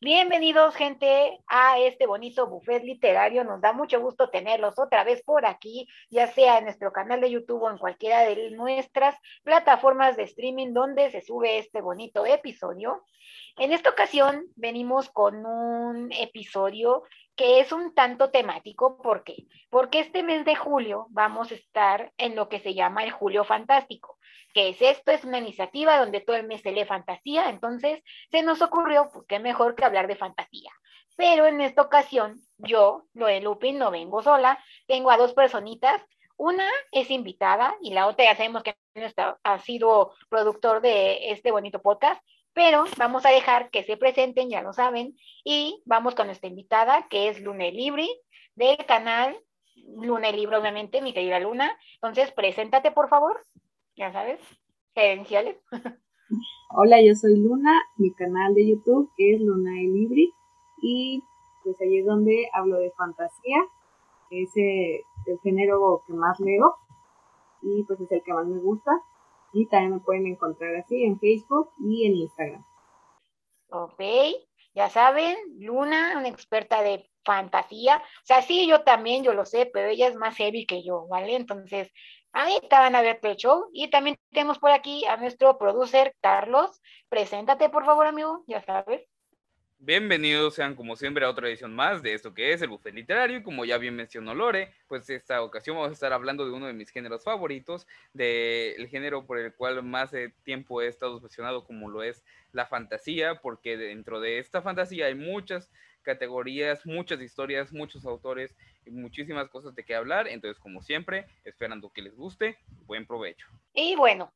Bienvenidos, gente, a este bonito buffet literario. Nos da mucho gusto tenerlos otra vez por aquí, ya sea en nuestro canal de YouTube o en cualquiera de nuestras plataformas de streaming donde se sube este bonito episodio. En esta ocasión venimos con un episodio que es un tanto temático. ¿Por qué? Porque este mes de julio vamos a estar en lo que se llama el Julio Fantástico. ¿Qué es esto? Es una iniciativa donde todo el mes se lee fantasía, entonces se nos ocurrió, pues qué mejor que hablar de fantasía. Pero en esta ocasión, yo, lo de Lupin, no vengo sola, tengo a dos personitas. Una es invitada y la otra ya sabemos que ha sido productor de este bonito podcast, pero vamos a dejar que se presenten, ya lo saben, y vamos con nuestra invitada, que es Luna Libri, del canal Luna Libri, obviamente, mi querida Luna. Entonces, preséntate, por favor ya sabes, credenciales. Hola, yo soy Luna, mi canal de YouTube es Luna Libri y pues ahí es donde hablo de fantasía, es eh, el género que más leo y pues es el que más me gusta y también me pueden encontrar así en Facebook y en Instagram. Ok, ya saben, Luna, una experta de fantasía. O sea, sí, yo también, yo lo sé, pero ella es más heavy que yo, ¿vale? Entonces, Ahí van a ver el show. Y también tenemos por aquí a nuestro producer, Carlos. Preséntate, por favor, amigo, ya sabes. Bienvenidos sean como siempre a otra edición más de esto que es el buffet literario y como ya bien mencionó Lore, pues esta ocasión vamos a estar hablando de uno de mis géneros favoritos, del género por el cual más tiempo he estado obsesionado como lo es la fantasía, porque dentro de esta fantasía hay muchas categorías, muchas historias, muchos autores y muchísimas cosas de qué hablar. Entonces, como siempre, esperando que les guste, buen provecho. Y bueno,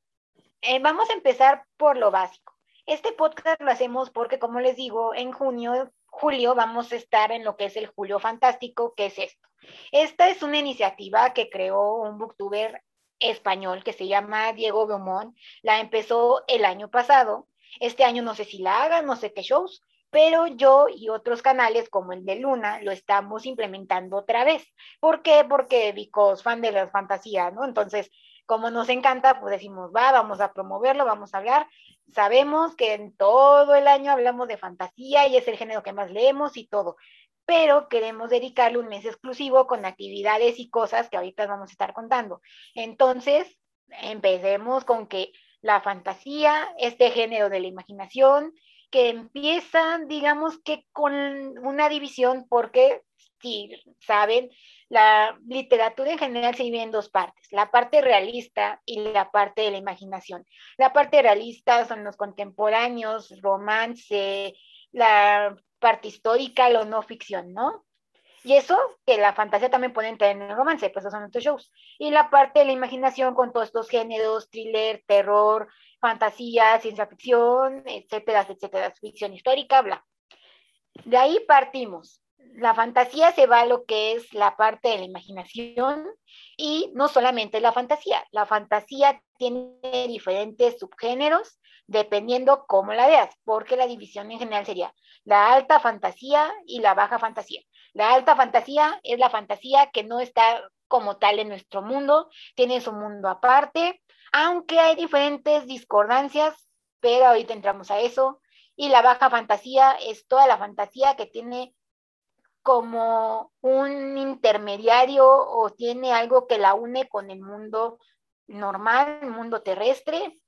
eh, vamos a empezar por lo básico. Este podcast lo hacemos porque, como les digo, en junio, julio vamos a estar en lo que es el Julio Fantástico, que es esto. Esta es una iniciativa que creó un booktuber español que se llama Diego Beaumont. La empezó el año pasado. Este año no sé si la hagan, no sé qué shows, pero yo y otros canales como el de Luna lo estamos implementando otra vez. ¿Por qué? Porque Vicos, fan de las fantasías, ¿no? Entonces, como nos encanta, pues decimos, va, vamos a promoverlo, vamos a hablar. Sabemos que en todo el año hablamos de fantasía y es el género que más leemos y todo, pero queremos dedicarle un mes exclusivo con actividades y cosas que ahorita vamos a estar contando. Entonces, empecemos con que la fantasía, este género de la imaginación, que empiezan, digamos que con una división, porque si saben, la literatura en general se divide en dos partes, la parte realista y la parte de la imaginación. La parte realista son los contemporáneos, romance, la parte histórica, lo no ficción, ¿no? Y eso, que la fantasía también puede entrar en el romance, pues esos son nuestros shows. Y la parte de la imaginación con todos estos géneros, thriller, terror, fantasía, ciencia ficción, etcétera, etcétera, ficción histórica, bla. De ahí partimos. La fantasía se va a lo que es la parte de la imaginación y no solamente la fantasía. La fantasía tiene diferentes subgéneros dependiendo cómo la veas, porque la división en general sería la alta fantasía y la baja fantasía. La alta fantasía es la fantasía que no está como tal en nuestro mundo, tiene su mundo aparte, aunque hay diferentes discordancias, pero ahorita entramos a eso. Y la baja fantasía es toda la fantasía que tiene como un intermediario o tiene algo que la une con el mundo normal, el mundo terrestre,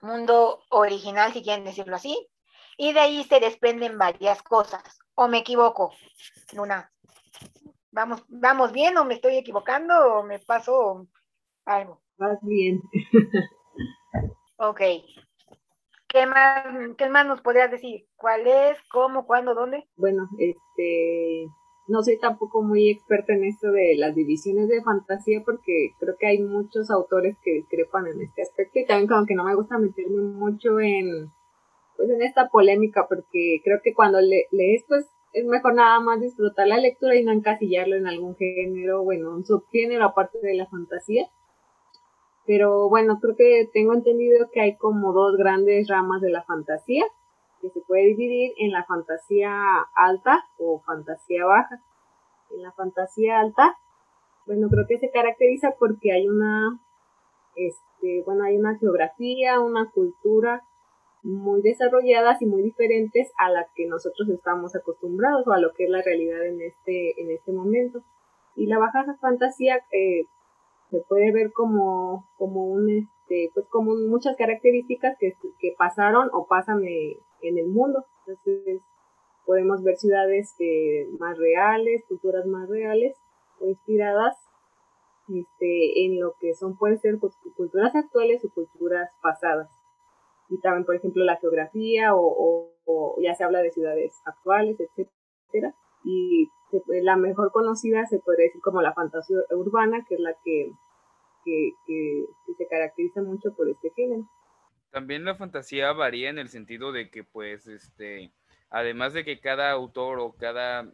mundo original, si quieren decirlo así. Y de ahí se desprenden varias cosas. ¿O me equivoco, Luna? ¿Vamos, vamos bien o me estoy equivocando o me paso algo? Más bien. ok. ¿Qué más, ¿Qué más nos podrías decir? ¿Cuál es? ¿Cómo? ¿Cuándo? ¿Dónde? Bueno, este, no soy tampoco muy experta en esto de las divisiones de fantasía porque creo que hay muchos autores que discrepan en este aspecto y también como que no me gusta meterme mucho en pues en esta polémica porque creo que cuando le, lees pues es mejor nada más disfrutar la lectura y no encasillarlo en algún género, bueno, un subgénero aparte de la fantasía. Pero bueno, creo que tengo entendido que hay como dos grandes ramas de la fantasía, que se puede dividir en la fantasía alta o fantasía baja. En la fantasía alta, bueno, creo que se caracteriza porque hay una, este, bueno, hay una geografía, una cultura muy desarrolladas y muy diferentes a las que nosotros estamos acostumbrados o a lo que es la realidad en este, en este momento. Y la baja fantasía eh, se puede ver como, como un este, pues como muchas características que, que pasaron o pasan eh, en el mundo. Entonces podemos ver ciudades eh, más reales, culturas más reales o inspiradas este, en lo que son, pueden ser culturas actuales o culturas pasadas. Y también, por ejemplo, la geografía o, ya se habla de ciudades actuales, etcétera. Y la mejor conocida se podría decir como la fantasía urbana, que es la que, que, que, se caracteriza mucho por este género. También la fantasía varía en el sentido de que, pues, este, además de que cada autor o cada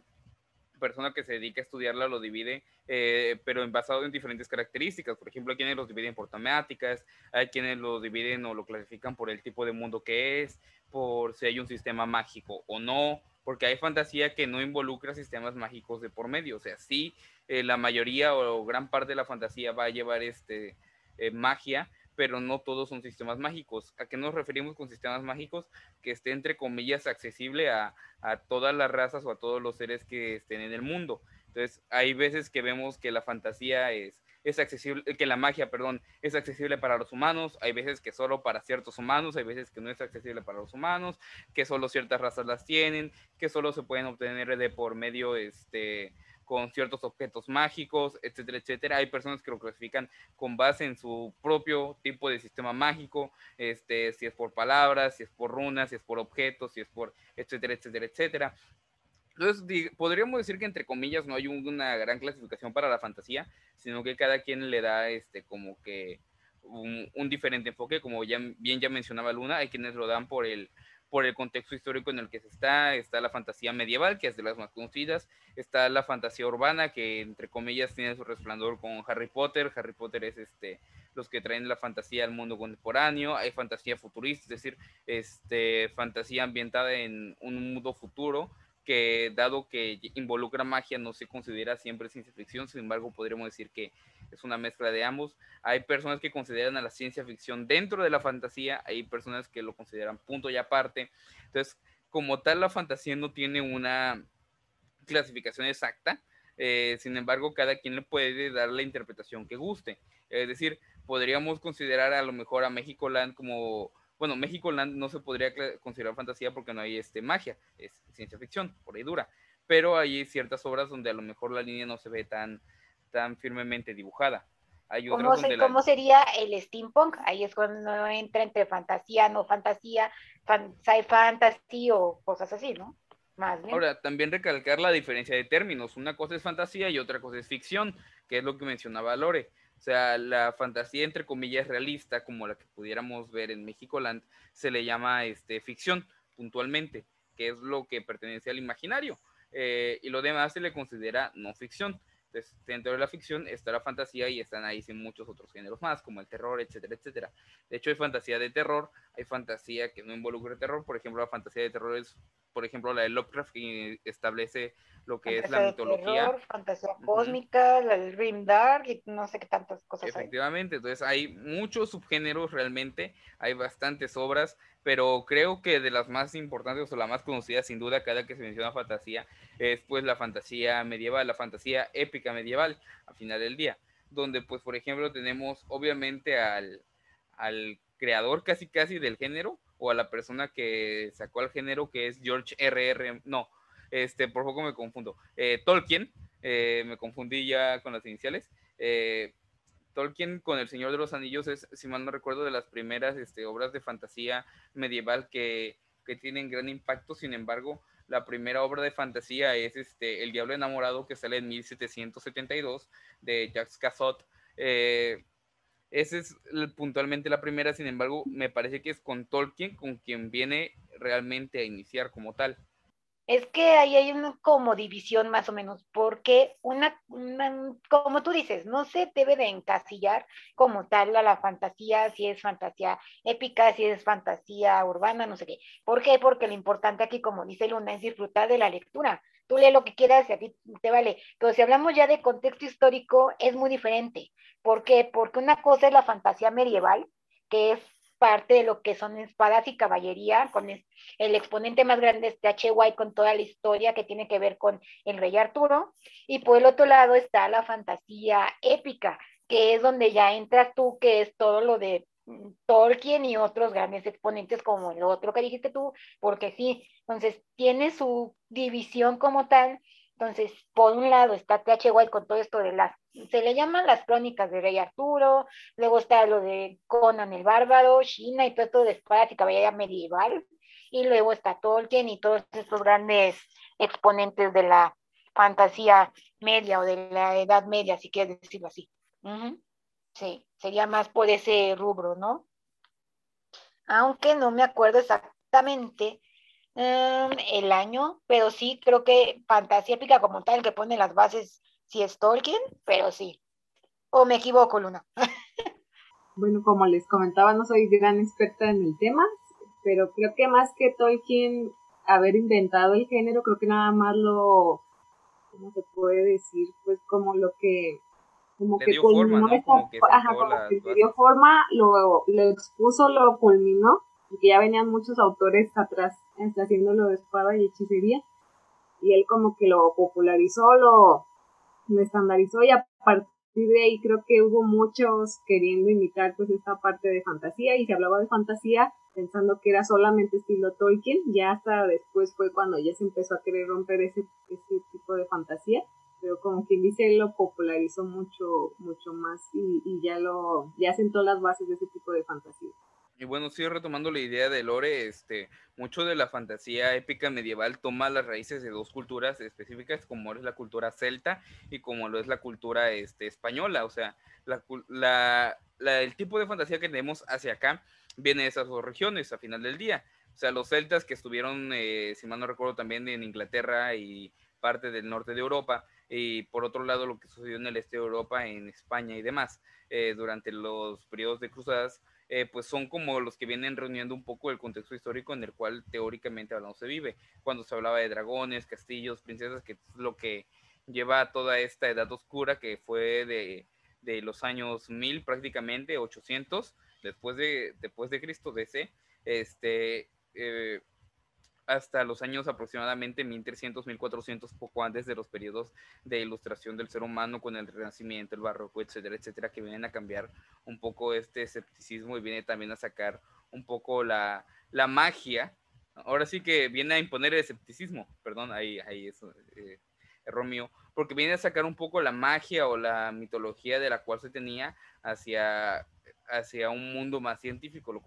persona que se dedica a estudiarla lo divide, eh, pero en basado en diferentes características. Por ejemplo, hay quienes los dividen por temáticas, hay quienes lo dividen o lo clasifican por el tipo de mundo que es, por si hay un sistema mágico o no, porque hay fantasía que no involucra sistemas mágicos de por medio. O sea, sí, eh, la mayoría o gran parte de la fantasía va a llevar este, eh, magia, pero no todos son sistemas mágicos. ¿A qué nos referimos con sistemas mágicos? Que esté entre comillas accesible a, todas las razas o a todos los seres que estén en el mundo. Entonces, hay veces que vemos que la fantasía es, es accesible, que la magia, perdón, es accesible para los humanos, hay veces que solo para ciertos humanos, hay veces que no es accesible para los humanos, que solo ciertas razas las tienen, que solo se pueden obtener de por medio, este, con ciertos objetos mágicos, etcétera, etcétera. Hay personas que lo clasifican con base en su propio tipo de sistema mágico, este, si es por palabras, si es por runas, si es por objetos, si es por etcétera, etcétera, etcétera. Entonces, podríamos decir que entre comillas no hay una gran clasificación para la fantasía, sino que cada quien le da este como que un, un diferente enfoque, como bien ya mencionaba Luna, hay quienes lo dan por el por el contexto histórico en el que se está, está la fantasía medieval, que es de las más conocidas, está la fantasía urbana, que entre comillas tiene su resplandor con Harry Potter, Harry Potter es este, los que traen la fantasía al mundo contemporáneo, hay fantasía futurista, es decir, este, fantasía ambientada en un mundo futuro, que dado que involucra magia no se considera siempre ciencia ficción, sin embargo podríamos decir que es una mezcla de ambos. Hay personas que consideran a la ciencia ficción dentro de la fantasía, hay personas que lo consideran punto y aparte. Entonces, como tal, la fantasía no tiene una clasificación exacta, eh, sin embargo, cada quien le puede dar la interpretación que guste. Es decir, podríamos considerar a lo mejor a México Land como bueno, México Land no se podría considerar fantasía porque no hay este, magia, es ciencia ficción, por ahí dura. Pero hay ciertas obras donde a lo mejor la línea no se ve tan, tan firmemente dibujada. Hay ¿Cómo, ¿Cómo, sería el steampunk? Ahí es cuando entra entre fantasía, no fantasía, sci fantasy o cosas así, ¿no? Más bien. Ahora, también recalcar la diferencia de términos. Una cosa es fantasía y otra cosa es ficción, que es lo que mencionaba Lore. O sea, la fantasía entre comillas realista, como la que pudiéramos ver en México Land, se le llama este, ficción puntualmente, que es lo que pertenece al imaginario. Eh, y lo demás se le considera no ficción. Entonces, dentro de la ficción está la fantasía y están ahí sin muchos otros géneros más, como el terror, etcétera, etcétera. De hecho, hay fantasía de terror, hay fantasía que no involucra terror. Por ejemplo, la fantasía de terror es, por ejemplo, la de Lovecraft, que establece lo que es la mitología. fantasía cósmica, el Dream Dark y no sé qué tantas cosas Efectivamente, entonces hay muchos subgéneros realmente, hay bastantes obras, pero creo que de las más importantes o la más conocida sin duda cada que se menciona fantasía es pues la fantasía medieval, la fantasía épica medieval al final del día, donde pues por ejemplo tenemos obviamente al, al creador casi casi del género o a la persona que sacó al género que es George R.R. no, este, por poco me confundo. Eh, Tolkien, eh, me confundí ya con las iniciales. Eh, Tolkien con El Señor de los Anillos es, si mal no recuerdo, de las primeras este, obras de fantasía medieval que, que, tienen gran impacto. Sin embargo, la primera obra de fantasía es este, El Diablo Enamorado, que sale en 1772, de Jacques Cassot. Esa es puntualmente la primera, sin embargo, me parece que es con Tolkien con quien viene realmente a iniciar como tal es que ahí hay una como división más o menos, porque una, como tú dices, no se debe de encasillar como tal a la fantasía, si es fantasía épica, si es fantasía urbana, no sé qué. ¿Por qué? Porque lo importante aquí, como dice Luna, es disfrutar de la lectura. Tú lee lo que quieras y a ti te vale. Pero si hablamos ya de contexto histórico, es muy diferente. ¿Por qué? Porque una cosa es la fantasía medieval, que es parte de lo que son espadas y caballería, con el exponente más grande es H. White con toda la historia que tiene que ver con el rey Arturo, y por el otro lado está la fantasía épica, que es donde ya entras tú, que es todo lo de mm, Tolkien y otros grandes exponentes como el otro que dijiste tú, porque sí, entonces tiene su división como tal, entonces, por un lado está T.H. White con todo esto de las, se le llaman las crónicas de Rey Arturo, luego está lo de Conan el Bárbaro, China y todo esto de espadas y caballería medieval, y luego está Tolkien y todos estos grandes exponentes de la fantasía media o de la edad media, si quieres decirlo así. Sí, sería más por ese rubro, ¿no? Aunque no me acuerdo exactamente Em, el año, pero sí creo que Fantasía Épica como tal, que pone las bases, sí es Tolkien, pero sí. ¿O me equivoco, Luna? bueno, como les comentaba, no soy gran experta en el tema, pero creo que más que Tolkien haber inventado el género, creo que nada más lo, ¿cómo se puede decir? Pues como lo que como que dio forma, ¿no? como que, ajá, como que dio forma, lo, lo expuso, lo culminó, porque ya venían muchos autores atrás está haciéndolo de espada y hechicería. Y él como que lo popularizó, lo, lo estandarizó y a partir de ahí creo que hubo muchos queriendo imitar pues esta parte de fantasía y se hablaba de fantasía pensando que era solamente estilo Tolkien, ya hasta después fue cuando ya se empezó a querer romper ese, ese tipo de fantasía, pero como quien dice, lo popularizó mucho, mucho más y, y ya lo, ya sentó las bases de ese tipo de fantasía. Y bueno, sigo retomando la idea de Lore, este, mucho de la fantasía épica medieval toma las raíces de dos culturas específicas, como es la cultura celta y como lo es la cultura este, española. O sea, la, el tipo de fantasía que tenemos hacia acá viene de esas dos regiones a final del día. O sea, los celtas que estuvieron, eh, si mal no recuerdo, también en Inglaterra y parte del norte de Europa, y por otro lado lo que sucedió en el este de Europa, en España y demás, eh, durante los periodos de cruzadas, eh, pues son como los que vienen reuniendo un poco el contexto histórico en el cual teóricamente hablando se vive. Cuando se hablaba de dragones, castillos, princesas, que es lo que lleva a toda esta edad oscura que fue de, de los años 1000 prácticamente, 800, después de, después de Cristo DC, este, eh, hasta los años aproximadamente 1300, 1400, poco antes de los periodos de ilustración del ser humano con el Renacimiento, el Barroco, etcétera, etcétera, que vienen a cambiar un poco este escepticismo y viene también a sacar un poco la, la magia. Ahora sí que viene a imponer el escepticismo, perdón, ahí, ahí eso, eh, error mío, porque viene a sacar un poco la magia o la mitología de la cual se tenía hacia, hacia un mundo más científico, lo,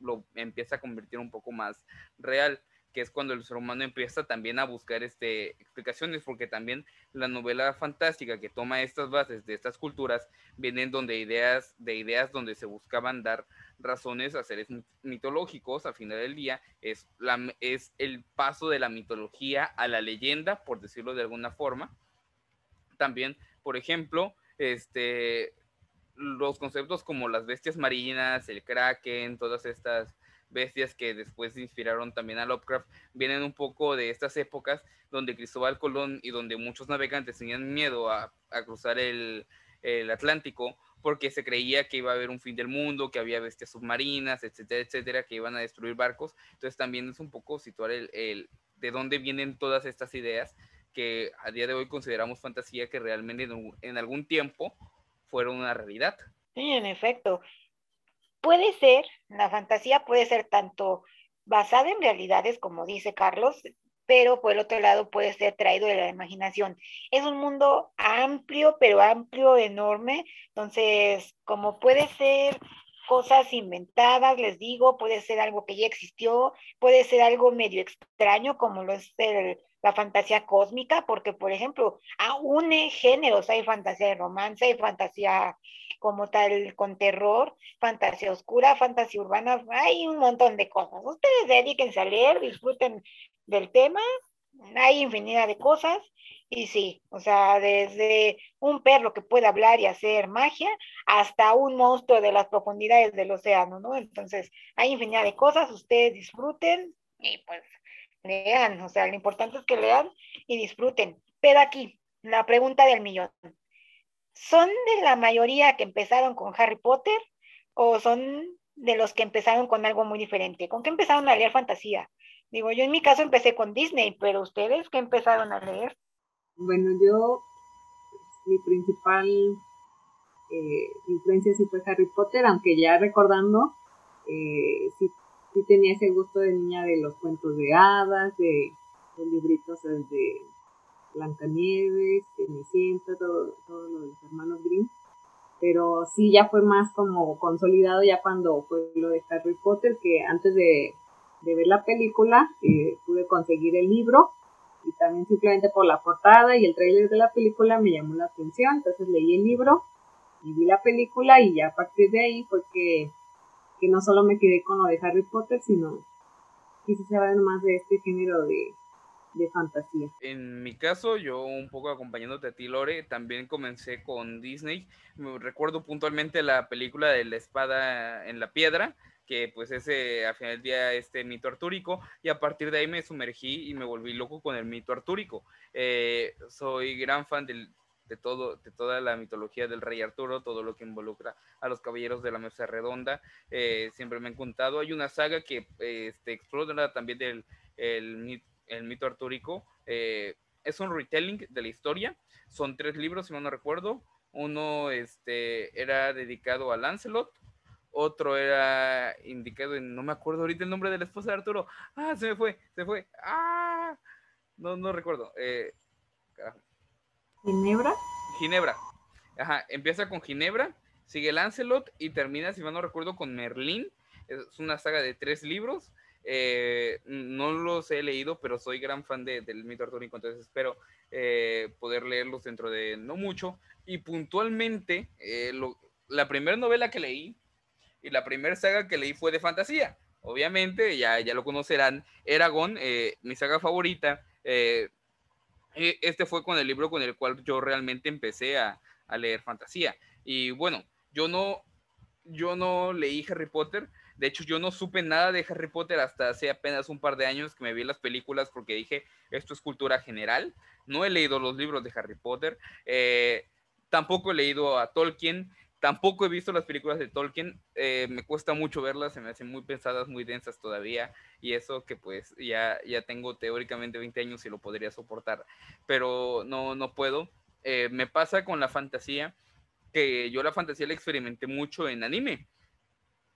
lo empieza a convertir un poco más real que es cuando el ser humano empieza también a buscar este, explicaciones, porque también la novela fantástica que toma estas bases de estas culturas vienen donde ideas, de ideas donde se buscaban dar razones a seres mitológicos al final del día, es, la, es el paso de la mitología a la leyenda, por decirlo de alguna forma. También, por ejemplo, este, los conceptos como las bestias marinas, el kraken, todas estas bestias que después inspiraron también a Lovecraft, vienen un poco de estas épocas donde Cristóbal Colón y donde muchos navegantes tenían miedo a, cruzar el, Atlántico porque se creía que iba a haber un fin del mundo, que había bestias submarinas, etcétera, etcétera, que iban a destruir barcos. Entonces también es un poco situar el, de dónde vienen todas estas ideas que a día de hoy consideramos fantasía que realmente en, en algún tiempo fueron una realidad. Sí, en efecto puede ser, la fantasía puede ser tanto basada en realidades, como dice Carlos, pero por el otro lado puede ser traído de la imaginación. Es un mundo amplio, pero amplio, enorme. Entonces, como puede ser cosas inventadas, les digo, puede ser algo que ya existió, puede ser algo medio extraño, como lo es la fantasía cósmica, porque, por ejemplo, une géneros, hay fantasía de romance, hay fantasía como tal con terror, fantasía oscura, fantasía urbana, hay un montón de cosas. Ustedes dedíquense a leer, disfruten del tema, hay infinidad de cosas. Y sí, o sea, desde un perro que puede hablar y hacer magia hasta un monstruo de las profundidades del océano, ¿no? Entonces, hay infinidad de cosas, ustedes disfruten y pues lean, o sea, lo importante es que lean y disfruten. Pero aquí, la pregunta del millón. ¿Son de la mayoría que empezaron con Harry Potter o son de los que empezaron con algo muy diferente? ¿Con qué empezaron a leer fantasía? Digo, yo en mi caso empecé con Disney, pero ustedes qué empezaron a leer? Bueno, yo, mi principal eh, influencia sí fue Harry Potter, aunque ya recordando, eh, sí, sí, tenía ese gusto de niña de los cuentos de hadas, de los libritos de Blancanieves, Cenicienta, todo, todo lo de los hermanos Grimm. Pero sí ya fue más como consolidado ya cuando fue lo de Harry Potter, que antes de, ver la película eh, pude conseguir el libro y también simplemente por la portada y el trailer de la película me llamó la atención, entonces leí el libro y vi la película y ya a partir de ahí fue que, que no solo me quedé con lo de Harry Potter, sino quise saber más de este género de, de fantasía. En mi caso, yo un poco acompañándote a ti, Lore, también comencé con Disney. recuerdo puntualmente la película de la espada en la piedra, que pues ese al final del día este mito artúrico y a partir de ahí me sumergí y me volví loco con el mito artúrico. Eh, soy gran fan de todo, de toda la mitología del rey Arturo, todo lo que involucra a los caballeros de la mesa redonda, eh, siempre me han contado. Hay una saga que este, explora también del el, el mito artúrico. Eh, es un retelling de la historia. Son tres libros, si no recuerdo. Uno este, era dedicado a Lancelot, otro era indicado en, no me acuerdo ahorita el nombre de la esposa de Arturo. Ah, se me fue, se fue. Ah, no, no recuerdo. Eh, Ginebra. Ginebra. Ajá, empieza con Ginebra, sigue Lancelot y termina, si mal no recuerdo, con Merlín. Es una saga de tres libros eh, no los he leído, pero soy gran fan del mito artúrico, entonces espero eh, poder leerlos dentro de no mucho. Y puntualmente, eh, la primera novela que leí y la primera saga que leí fue de fantasía. Obviamente, ya, ya lo conocerán, Eragon, mi saga favorita. este fue con el libro con el cual yo realmente empecé a, a leer fantasía. Y bueno, yo no, yo no leí Harry Potter, de hecho, yo no supe nada de Harry Potter hasta hace apenas un par de años que me vi las películas porque dije, esto es cultura general. No he leído los libros de Harry Potter. Eh, tampoco he leído a Tolkien. Tampoco he visto las películas de Tolkien. Eh, me cuesta mucho verlas, se me hacen muy pensadas, muy densas todavía. Y eso que pues ya, ya tengo teóricamente 20 años y lo podría soportar. Pero no, no puedo. Eh, me pasa con la fantasía, que yo la fantasía la experimenté mucho en anime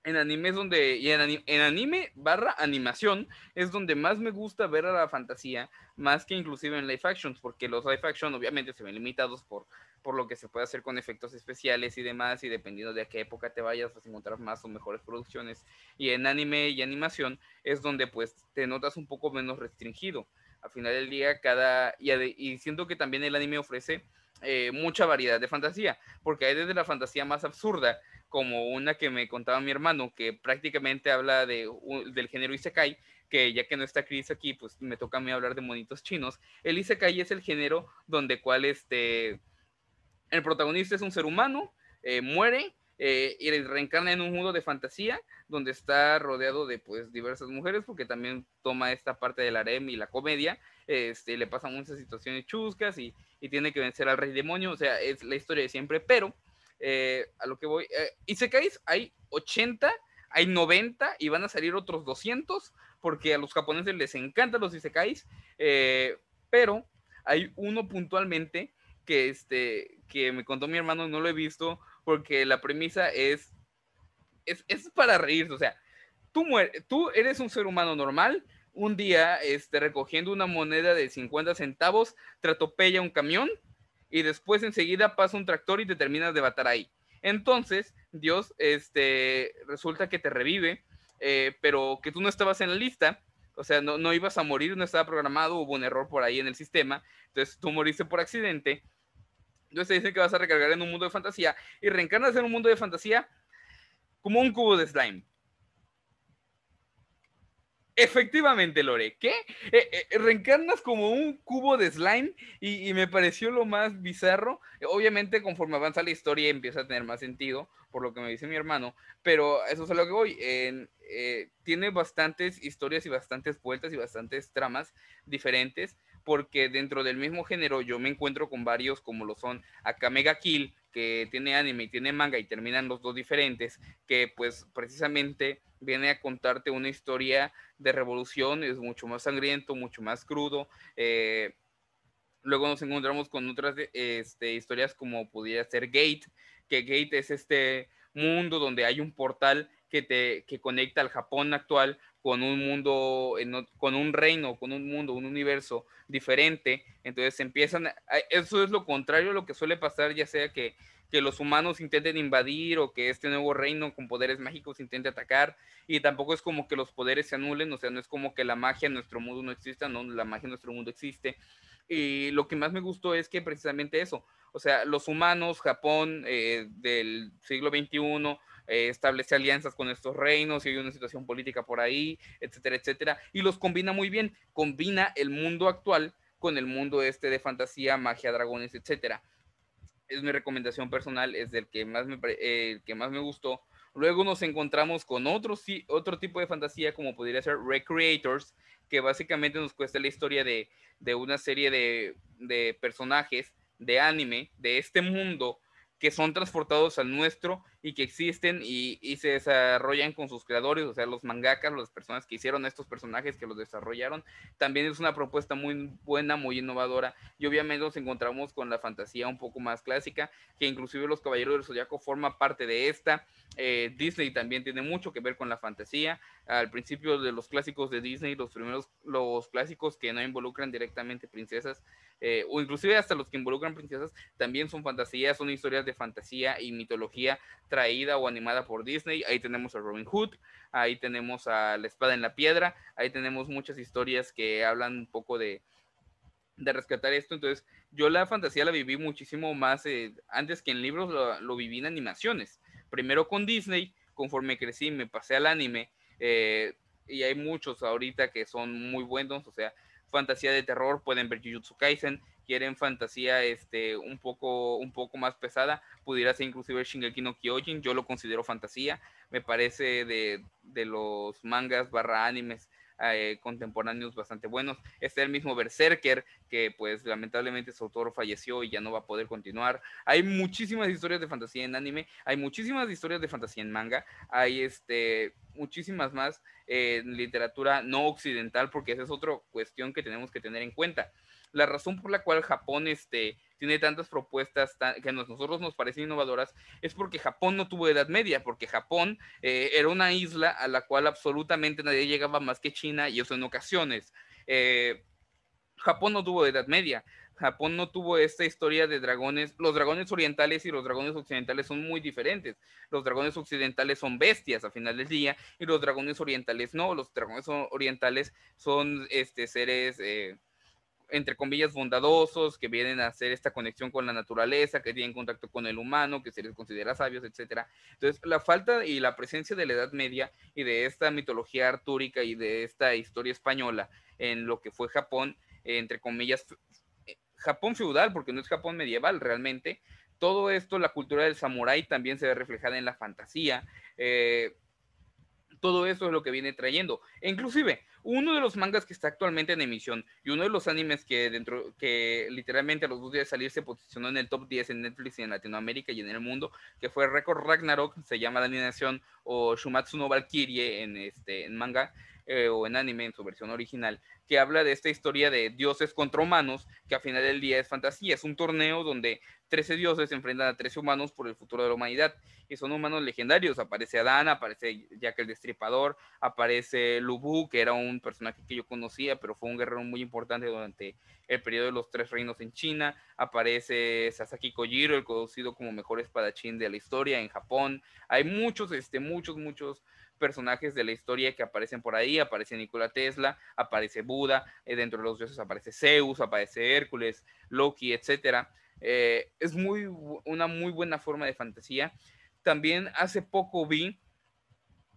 en anime es donde, y en, anime, barra animación, es donde más me gusta ver a la fantasía, más que inclusive en live actions, porque los live action obviamente se ven limitados por, por lo que se puede hacer con efectos especiales y demás, y dependiendo de a qué época te vayas, vas a encontrar más o mejores producciones. Y en anime y animación es donde pues te notas un poco menos restringido. Al final del día, cada, y, y siento que también el anime ofrece eh, mucha variedad de fantasía, porque hay desde la fantasía más absurda, como una que me contaba mi hermano, que prácticamente habla de, del género Isekai, que ya que no está Chris aquí, pues me toca a mí hablar de monitos chinos. El Isekai es el género donde cual este, el protagonista es un ser humano, eh, muere eh, y reencarna en un mundo de fantasía donde está rodeado de pues diversas mujeres porque también toma esta parte del harem y la comedia este, le pasan muchas situaciones chuscas y, y, tiene que vencer al rey demonio, o sea, es la historia de siempre, pero eh, a lo que voy, eh, Isekais hay 80, hay 90 y van a salir otros 200 porque a los japoneses les encantan los Isekais, eh, pero hay uno puntualmente que, este, que me contó mi hermano no lo he visto porque la premisa es, es, es para reírse, o sea, tú, tú eres un ser humano normal, un día este, recogiendo una moneda de 50 centavos, te atropella un camión y después enseguida pasa un tractor y te terminas de matar ahí. Entonces, Dios, este, resulta que te revive, eh, pero que tú no estabas en la lista, o sea, no, no ibas a morir, no estaba programado, hubo un error por ahí en el sistema, entonces tú moriste por accidente, entonces te dicen que vas a recargar en un mundo de fantasía y reencarnas en un mundo de fantasía como un cubo de slime. Efectivamente, Lore, ¿qué? Eh, eh, reencarnas como un cubo de slime y, me pareció lo más bizarro. Obviamente, conforme avanza la historia empieza a tener más sentido, por lo que me dice mi hermano, pero eso es a lo que voy. Eh, tiene bastantes historias y bastantes vueltas y bastantes tramas diferentes, porque dentro del mismo género yo me encuentro con varios como lo son Akamega Kill, que tiene anime y tiene manga y terminan los dos diferentes, que pues precisamente viene a contarte una historia de revolución, es mucho más sangriento, mucho más crudo. Eh, luego nos encontramos con otras este, historias como pudiera ser Gate, que Gate es este mundo donde hay un portal que te que conecta al Japón actual con un mundo, con un reino, con un mundo, un universo diferente. Entonces empiezan, eso es lo contrario a lo que suele pasar, ya sea que, que los humanos intenten invadir o que este nuevo reino con poderes mágicos intente atacar. Y tampoco es como que los poderes se anulen, o sea, no es como que la magia en nuestro mundo no exista, no, la magia en nuestro mundo existe. Y lo que más me gustó es que precisamente eso, o sea, los humanos, Japón eh, del siglo XXI, eh, establece alianzas con estos reinos y hay una situación política por ahí, etcétera, etcétera, y los combina muy bien, combina el mundo actual con el mundo este de fantasía, magia, dragones, etcétera. Es mi recomendación personal, es del que más me, el que más me gustó. Luego nos encontramos con otro, otro tipo de fantasía como podría ser Recreators, que básicamente nos cuesta la historia de, de una serie de, de personajes de anime de este mundo que son transportados al nuestro y que existen y, se desarrollan con sus creadores, o sea, los mangakas, las personas que hicieron estos personajes, que los desarrollaron. También es una propuesta muy buena, muy innovadora y obviamente nos encontramos con la fantasía un poco más clásica, que inclusive los Caballeros del Zodiaco forma parte de esta. Eh, Disney también tiene mucho que ver con la fantasía. Al principio de los clásicos de Disney, los primeros, los clásicos que no involucran directamente princesas, eh, o inclusive hasta los que involucran princesas, también son fantasías, son historias de fantasía y mitología traída o animada por Disney. Ahí tenemos a Robin Hood, ahí tenemos a La Espada en la Piedra, ahí tenemos muchas historias que hablan un poco de, de rescatar esto. Entonces, yo la fantasía la viví muchísimo más eh, antes que en libros, lo, viví en animaciones. Primero con Disney, conforme crecí, me pasé al anime. Eh, y hay muchos ahorita que son muy buenos, o sea, fantasía de terror, pueden ver Jujutsu Kaisen, quieren fantasía este, un, poco, un poco más pesada, pudiera ser inclusive Shingeki no Kyojin, yo lo considero fantasía, me parece de, de los mangas barra animes eh, contemporáneos bastante buenos. Está el mismo Berserker, que pues lamentablemente su autor falleció y ya no va a poder continuar. Hay muchísimas historias de fantasía en anime, hay muchísimas historias de fantasía en manga, hay este, muchísimas más en literatura no occidental, porque esa es otra cuestión que tenemos que tener en cuenta. La razón por la cual Japón este, tiene tantas propuestas que a nosotros nos parecen innovadoras, es porque Japón no tuvo Edad Media, porque Japón eh, era una isla a la cual absolutamente nadie llegaba más que China y eso en ocasiones. Eh, Japón no tuvo Edad Media. Japón no tuvo esta historia de dragones. Los dragones orientales y los dragones occidentales son muy diferentes. Los dragones occidentales son bestias a final del día y los dragones orientales no. Los dragones orientales son este, seres eh, entre comillas, bondadosos, que vienen a hacer esta conexión con la naturaleza, que tienen contacto con el humano, que se les considera sabios, etc. Entonces, la falta y la presencia de la Edad Media y de esta mitología artúrica y de esta historia española en lo que fue Japón, entre comillas, eh, Japón feudal, porque no es Japón medieval realmente, todo esto, la cultura del samurái también se ve reflejada en la fantasía. Eh, todo eso es lo que viene trayendo. E inclusive, uno de los mangas que está actualmente en emisión y uno de los animes que dentro que literalmente a los dos días de salir se posicionó en el top 10 en Netflix y en Latinoamérica y en el mundo, que fue Record Ragnarok, se llama la animación, o Shumatsu no Valkyrie en este en manga eh, o en anime en su versión original, que habla de esta historia de dioses contra humanos, que a final del día es fantasía, es un torneo donde 13 dioses se enfrentan a 13 humanos por el futuro de la humanidad. Y son humanos legendarios. Aparece Adán, aparece Jack el Destripador, aparece Lubu, que era un personaje que yo conocía, pero fue un guerrero muy importante durante el periodo de los tres reinos en China. Aparece Sasaki Kojiro, el conocido como mejor espadachín de la historia en Japón. Hay muchos, este, muchos, muchos personajes de la historia que aparecen por ahí. Aparece Nikola Tesla, aparece Buda, eh, dentro de los dioses aparece Zeus, aparece Hércules, Loki, etcétera. Eh, es muy, una muy buena forma de fantasía. También hace poco vi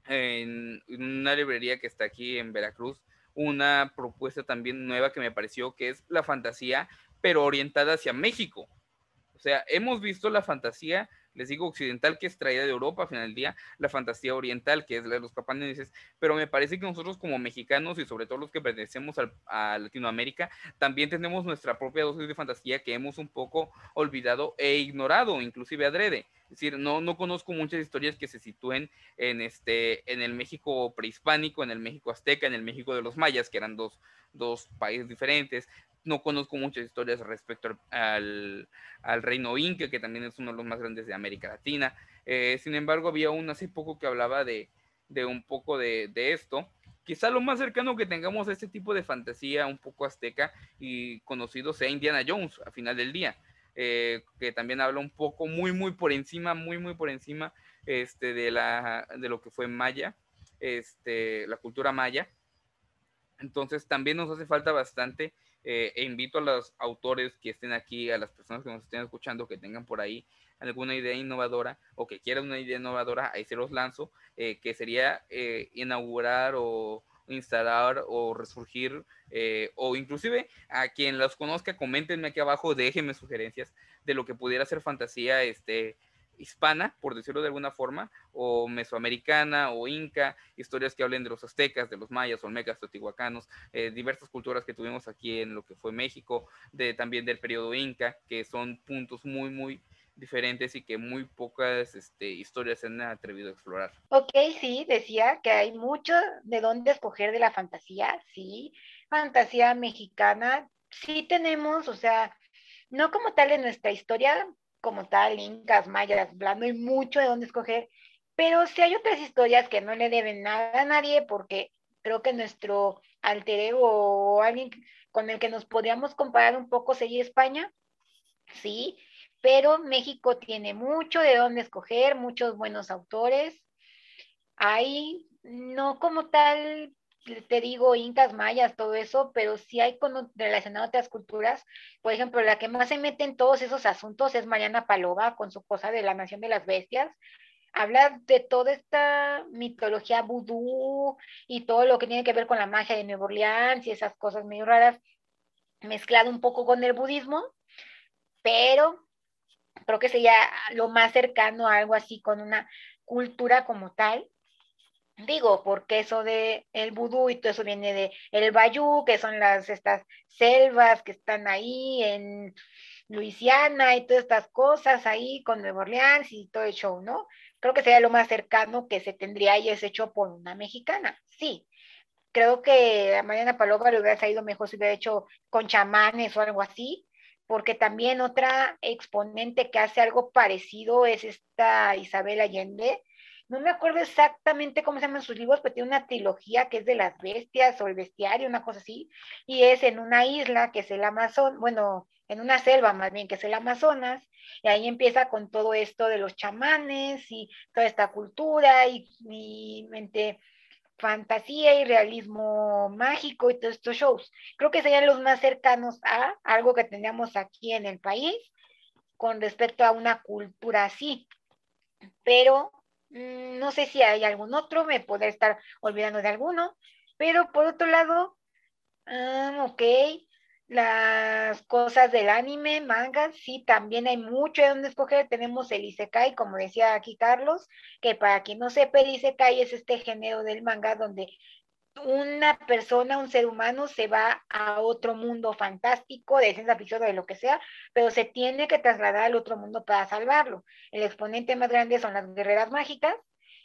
en una librería que está aquí en Veracruz una propuesta también nueva que me pareció que es la fantasía, pero orientada hacia México. O sea, hemos visto la fantasía les digo, occidental, que es traída de Europa al final del día, la fantasía oriental, que es la de los japoneses, pero me parece que nosotros como mexicanos y sobre todo los que pertenecemos a Latinoamérica, también tenemos nuestra propia dosis de fantasía que hemos un poco olvidado e ignorado, inclusive adrede. Es decir, no, no conozco muchas historias que se sitúen en, este, en el México prehispánico, en el México azteca, en el México de los mayas, que eran dos, dos países diferentes no conozco muchas historias respecto al, reino inca, que también es uno de los más grandes de América Latina. Eh, sin embargo, había uno hace poco que hablaba de, un poco de, esto. Quizá lo más cercano que tengamos a este tipo de fantasía un poco azteca y conocido sea Indiana Jones a final del día, eh, que también habla un poco muy, muy por encima, muy, muy por encima este, de, la, de lo que fue Maya, este, la cultura maya. Entonces también nos hace falta bastante eh, e invito a los autores que estén aquí, a las personas que nos estén escuchando, que tengan por ahí alguna idea innovadora o que quieran una idea innovadora, ahí se los lanzo, eh, que sería eh, inaugurar o instalar o resurgir o inclusive a quien los conozca, coméntenme aquí abajo, déjenme sugerencias de lo que pudiera ser fantasía este, hispana, por decirlo de alguna forma, o mesoamericana o inca, historias que hablen de los aztecas, de los mayas, olmecas, teotihuacanos, eh, diversas culturas que tuvimos aquí en lo que fue México, de, también del periodo inca, que son puntos muy, muy diferentes y que muy pocas este, historias se han atrevido a explorar. Ok, sí, decía que hay mucho de dónde escoger de la fantasía, sí, fantasía mexicana, sí tenemos, o sea, no como tal en nuestra historia, como tal, incas, mayas, no hay mucho de dónde escoger, pero sí hay otras historias que no le deben nada a nadie porque creo que nuestro alter ego o alguien con el que nos podríamos comparar un poco sería España, sí, pero México tiene mucho de dónde escoger, muchos buenos autores. Hay, no como tal te digo, incas, mayas, todo eso, pero sí hay con, relacionado a otras culturas. Por ejemplo, la que más se mete en todos esos asuntos es Mariana Palova con su cosa de la nación de las bestias. Habla de toda esta mitología vudú y todo lo que tiene que ver con la magia de Nueva Orleans y esas cosas medio raras, mezclado un poco con el budismo, pero creo que sería lo más cercano a algo así con una cultura como tal Digo, porque eso de el vudú y todo eso viene de el bayú, que son las estas selvas que están ahí en Luisiana y todas estas cosas ahí con Nueva Orleans y todo el show, ¿no? Creo que sería lo más cercano que se tendría y es hecho por una mexicana, sí. Creo que a Mariana Paloma le hubiera salido mejor si hubiera hecho con chamanes o algo así, porque también otra exponente que hace algo parecido es esta Isabel Allende, no me acuerdo exactamente cómo se llaman sus libros, pero tiene una trilogía que es de las bestias o el bestiario, una cosa así, y es en una isla que es el Amazonas, bueno, en una selva más bien que es el Amazonas, y ahí empieza con todo esto de los chamanes y toda esta cultura y, y mente fantasía y realismo mágico y todos estos shows. Creo que serían los más cercanos a algo que teníamos aquí en el país con respecto a una cultura así. Pero no sé si hay algún otro, me podré estar olvidando de alguno, pero por otro lado, ah, ok, las cosas del anime, mangas, sí, también hay mucho de donde escoger. Tenemos el Isekai, como decía aquí Carlos, que para quien no sepa, el Isekai es este género del manga donde una persona, un ser humano, se va a otro mundo fantástico, de ciencia ficción de lo que sea, pero se tiene que trasladar al otro mundo para salvarlo. El exponente más grande son las guerreras mágicas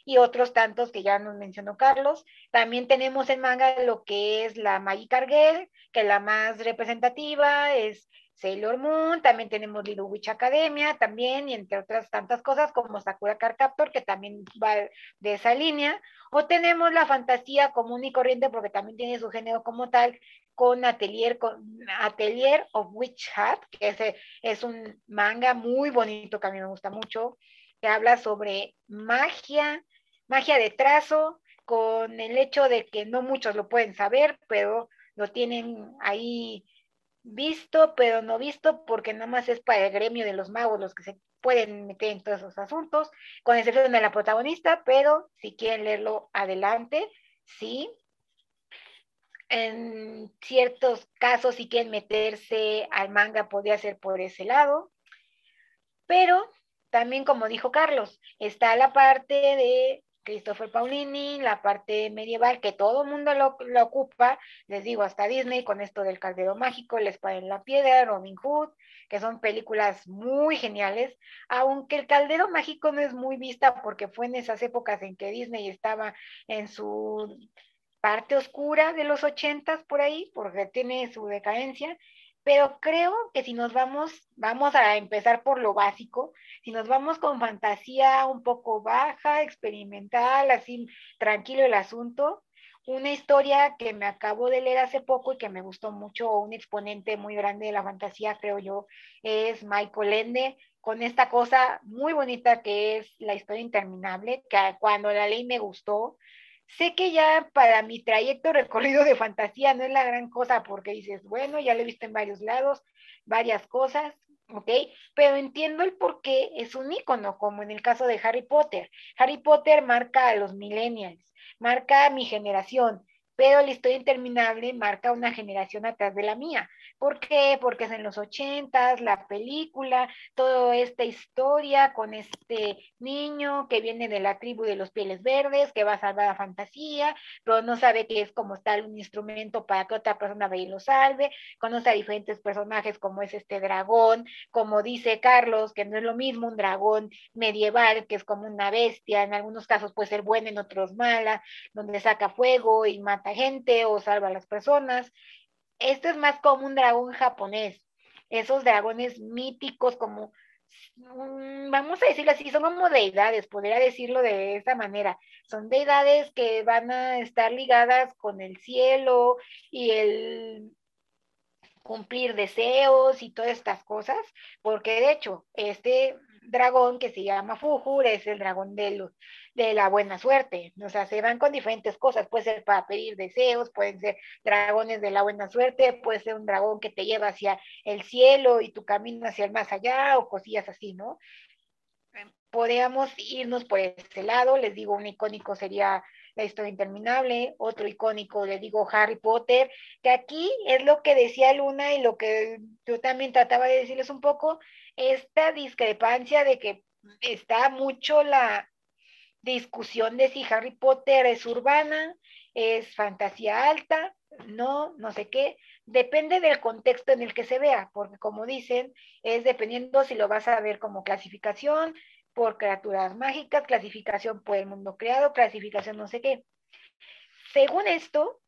y otros tantos que ya nos mencionó Carlos. También tenemos en manga lo que es la Magic Girl, que es la más representativa, es Sailor Moon, también tenemos Little Witch Academia, también, y entre otras tantas cosas como Sakura Card Captor, que también va de esa línea, o tenemos la fantasía común y corriente, porque también tiene su género como tal, con Atelier, con Atelier of Witch Hat, que ese es un manga muy bonito que a mí me gusta mucho, que habla sobre magia, magia de trazo, con el hecho de que no muchos lo pueden saber, pero lo tienen ahí visto, pero no visto, porque nada más es para el gremio de los magos los que se pueden meter en todos esos asuntos, con excepción de la protagonista, pero si quieren leerlo adelante, sí. En ciertos casos, si quieren meterse al manga, podría ser por ese lado. Pero también como dijo Carlos, está la parte de Christopher Paulini, la parte medieval que todo el mundo lo, ocupa, les digo, hasta Disney con esto del Caldero Mágico, Les Espada en la Piedra, Robin Hood, que son películas muy geniales, aunque el Caldero Mágico no es muy vista porque fue en esas épocas en que Disney estaba en su parte oscura de los ochentas por ahí, porque tiene su decadencia, pero creo que si nos vamos, vamos a empezar por lo básico, si nos vamos con fantasía un poco baja, experimental, así tranquilo el asunto, una historia que me acabo de leer hace poco y que me gustó mucho, un exponente muy grande de la fantasía, creo yo, es Michael Ende, con esta cosa muy bonita que es la historia interminable, que cuando la ley me gustó, Sé que ya para mi trayecto recorrido de fantasía no es la gran cosa porque dices, bueno, ya lo he visto en varios lados, varias cosas, ¿ok? Pero entiendo el por qué es un icono, como en el caso de Harry Potter. Harry Potter marca a los millennials, marca a mi generación, pero la historia interminable marca una generación atrás de la mía. ¿Por qué? Porque es en los ochentas, la película, toda esta historia con este niño que viene de la tribu de los pieles verdes, que va a salvar a fantasía, pero no sabe que es como tal un instrumento para que otra persona vaya y lo salve, conoce a diferentes personajes como es este dragón, como dice Carlos, que no es lo mismo un dragón medieval, que es como una bestia, en algunos casos puede ser buena, en otros mala, donde saca fuego y mata gente o salva a las personas, esto es más como un dragón japonés, esos dragones míticos como, mm, vamos a decirlo así, son como deidades, podría decirlo de esa manera. Son deidades que van a estar ligadas con el cielo y el cumplir deseos y todas estas cosas, porque de hecho, este dragón que se llama Fujur es el dragón de los de la buena suerte. O sea, se van con diferentes cosas. Puede ser para pedir deseos, pueden ser dragones de la buena suerte, puede ser un dragón que te lleva hacia el cielo y tu camino hacia el más allá o cosillas así, ¿no? Podríamos irnos por ese lado. Les digo, un icónico sería la historia interminable, otro icónico, les digo Harry Potter, que aquí es lo que decía Luna y lo que yo también trataba de decirles un poco, esta discrepancia de que está mucho la, discusión de si Harry Potter es urbana, es fantasía alta, no, no sé qué, depende del contexto en el que se vea, porque como dicen, es dependiendo si lo vas a ver como clasificación por criaturas mágicas, clasificación por el mundo creado, clasificación no sé qué. Según esto,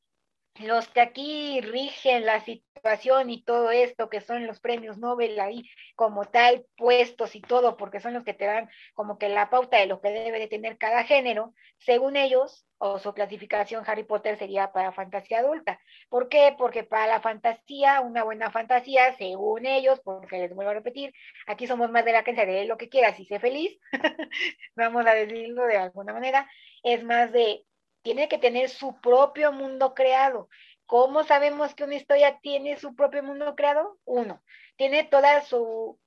los que aquí rigen la situación y todo esto, que son los premios Nobel ahí como tal, puestos y todo, porque son los que te dan como que la pauta de lo que debe de tener cada género, según ellos, o su clasificación Harry Potter sería para fantasía adulta. ¿Por qué? Porque para la fantasía, una buena fantasía, según ellos, porque les vuelvo a repetir, aquí somos más de la creencia de lo que quieras y sé feliz, vamos a decirlo de alguna manera, es más de tiene que tener su propio mundo creado. ¿Cómo sabemos que una historia tiene su propio mundo creado? Uno, tiene toda su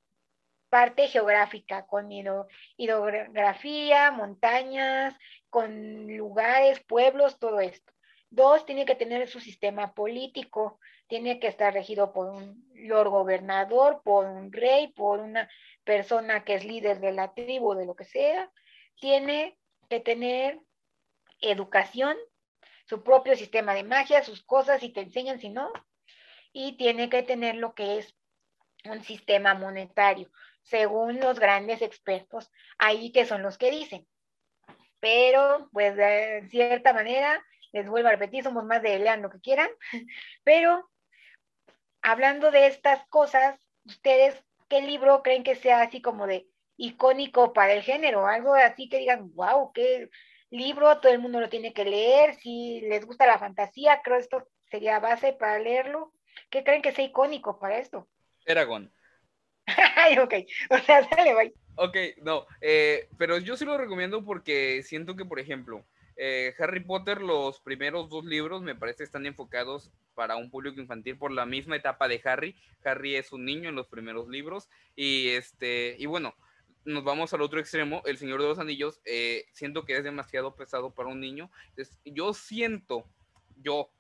parte geográfica, con hidrografía, montañas, con lugares, pueblos, todo esto. Dos, tiene que tener su sistema político, tiene que estar regido por un lord gobernador, por un rey, por una persona que es líder de la tribu, de lo que sea. Tiene que tener educación, su propio sistema de magia, sus cosas, si te enseñan, si no, y tiene que tener lo que es un sistema monetario, según los grandes expertos ahí que son los que dicen. Pero, pues, de cierta manera, les vuelvo a repetir, somos más de lean lo que quieran, pero hablando de estas cosas, ustedes, ¿qué libro creen que sea así como de icónico para el género? Algo así que digan, wow, qué libro, todo el mundo lo tiene que leer, si les gusta la fantasía, creo esto sería base para leerlo. ¿Qué creen que sea icónico para esto? Eragon. Ay, ok, o sea, bye. Ok, no, eh, pero yo sí lo recomiendo porque siento que, por ejemplo, eh, Harry Potter, los primeros dos libros me parece están enfocados para un público infantil por la misma etapa de Harry. Harry es un niño en los primeros libros y este y bueno, nos vamos al otro extremo, El Señor de los Anillos, eh, siento que es demasiado pesado para un niño. yo siento, yo,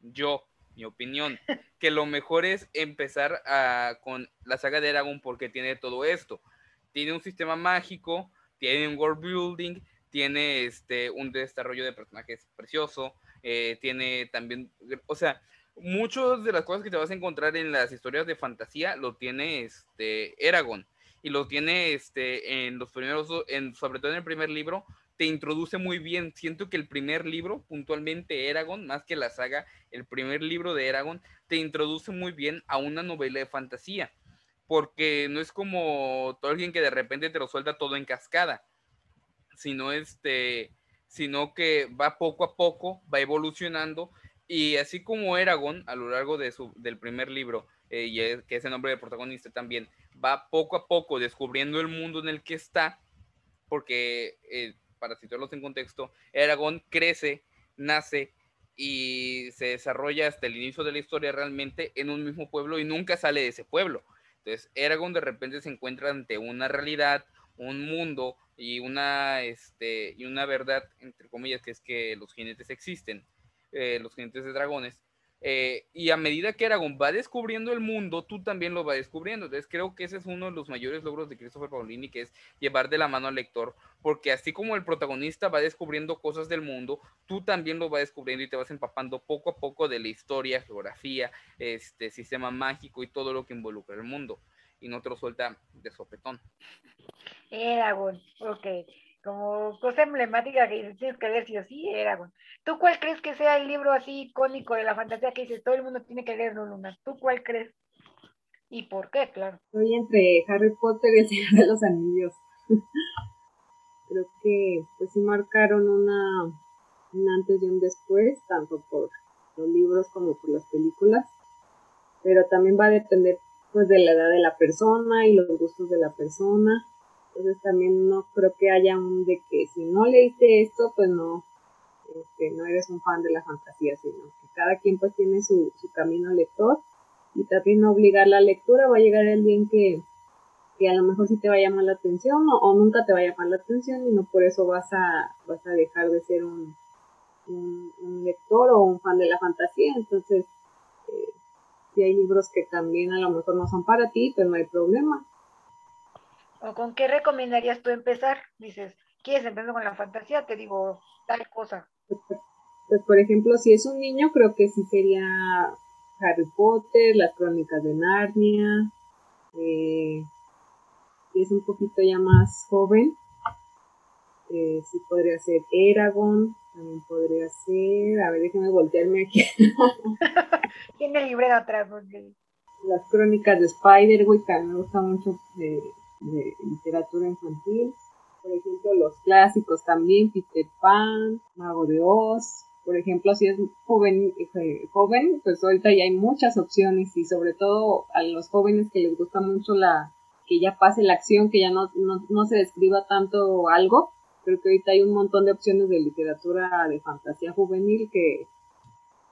yo, mi opinión, que lo mejor es empezar con la saga de Aragón porque tiene todo esto. tiene un sistema mágico, tiene un world building, tiene este, un desarrollo de personajes precioso, eh, tiene también, o sea, muchas de las cosas que te vas a encontrar en las historias de fantasía lo tiene este Eragon y lo tiene este en los primeros en sobre todo en el primer libro te introduce muy bien. Siento que el primer libro, puntualmente Eragon, más que la saga, el primer libro de Eragon, te introduce muy bien a una novela de fantasía. Porque no es como todo alguien que de repente te lo suelta todo en cascada, sino este, sino que va poco a poco, va evolucionando y así como Eragon a lo largo de su, del primer libro, eh, y que es nombre del protagonista también, va poco a poco descubriendo el mundo en el que está, porque eh, para situarlos en contexto, Aragón crece, nace y se desarrolla hasta el inicio de la historia realmente en un mismo pueblo y nunca sale de ese pueblo. Entonces, Aragón de repente se encuentra ante una realidad, un mundo y una, este, y una verdad, entre comillas, que es que los jinetes existen, eh, los jinetes de dragones, eh, y a medida que Aragón va descubriendo el mundo, tú también lo vas descubriendo. Entonces creo que ese es uno de los mayores logros de Christopher Paolini, que es llevar de la mano al lector, porque así como el protagonista va descubriendo cosas del mundo, tú también lo vas descubriendo y te vas empapando poco a poco de la historia, geografía, este sistema mágico y todo lo que involucra el mundo. Y no te lo suelta de sopetón. Aragón, ok como cosa emblemática que tienes que leer sí o sí, Eragon. ¿Tú cuál crees que sea el libro así icónico de la fantasía que dices todo el mundo tiene que leerlo, Luna? ¿Tú cuál crees? ¿Y por qué? Claro. Estoy entre Harry Potter y el Señor de los Anillos. Creo que pues sí marcaron una, un antes y un después, tanto por los libros como por las películas. Pero también va a depender pues de la edad de la persona y los gustos de la persona entonces también no creo que haya un de que si no leíste esto, pues no, este, no eres un fan de la fantasía, sino que cada quien pues tiene su, su camino lector y también no obligar la lectura, va a llegar el día que, que a lo mejor sí te va a llamar la atención o, nunca te va a llamar la atención y no por eso vas a, vas a dejar de ser un, un, lector o un fan de la fantasía. Entonces, eh, si hay libros que también a lo mejor no son para ti, pues no hay problema. ¿O con qué recomendarías tú empezar? Dices, ¿quieres empezar con la fantasía? Te digo tal cosa. Pues, por ejemplo, si es un niño, creo que sí sería Harry Potter, las crónicas de Narnia. Eh, si es un poquito ya más joven, eh, sí podría ser Eragon, también podría ser, a ver, déjame voltearme aquí. Tiene el libro atrás, porque... Las crónicas de Spider-Man, que me gusta mucho. Eh, de literatura infantil. Por ejemplo, los clásicos también, Peter Pan, Mago de Oz. Por ejemplo, si es joven, eh, joven, pues ahorita ya hay muchas opciones y sobre todo a los jóvenes que les gusta mucho la que ya pase la acción, que ya no, no, se describa tanto algo. Creo que ahorita hay un montón de opciones de literatura de fantasía juvenil que,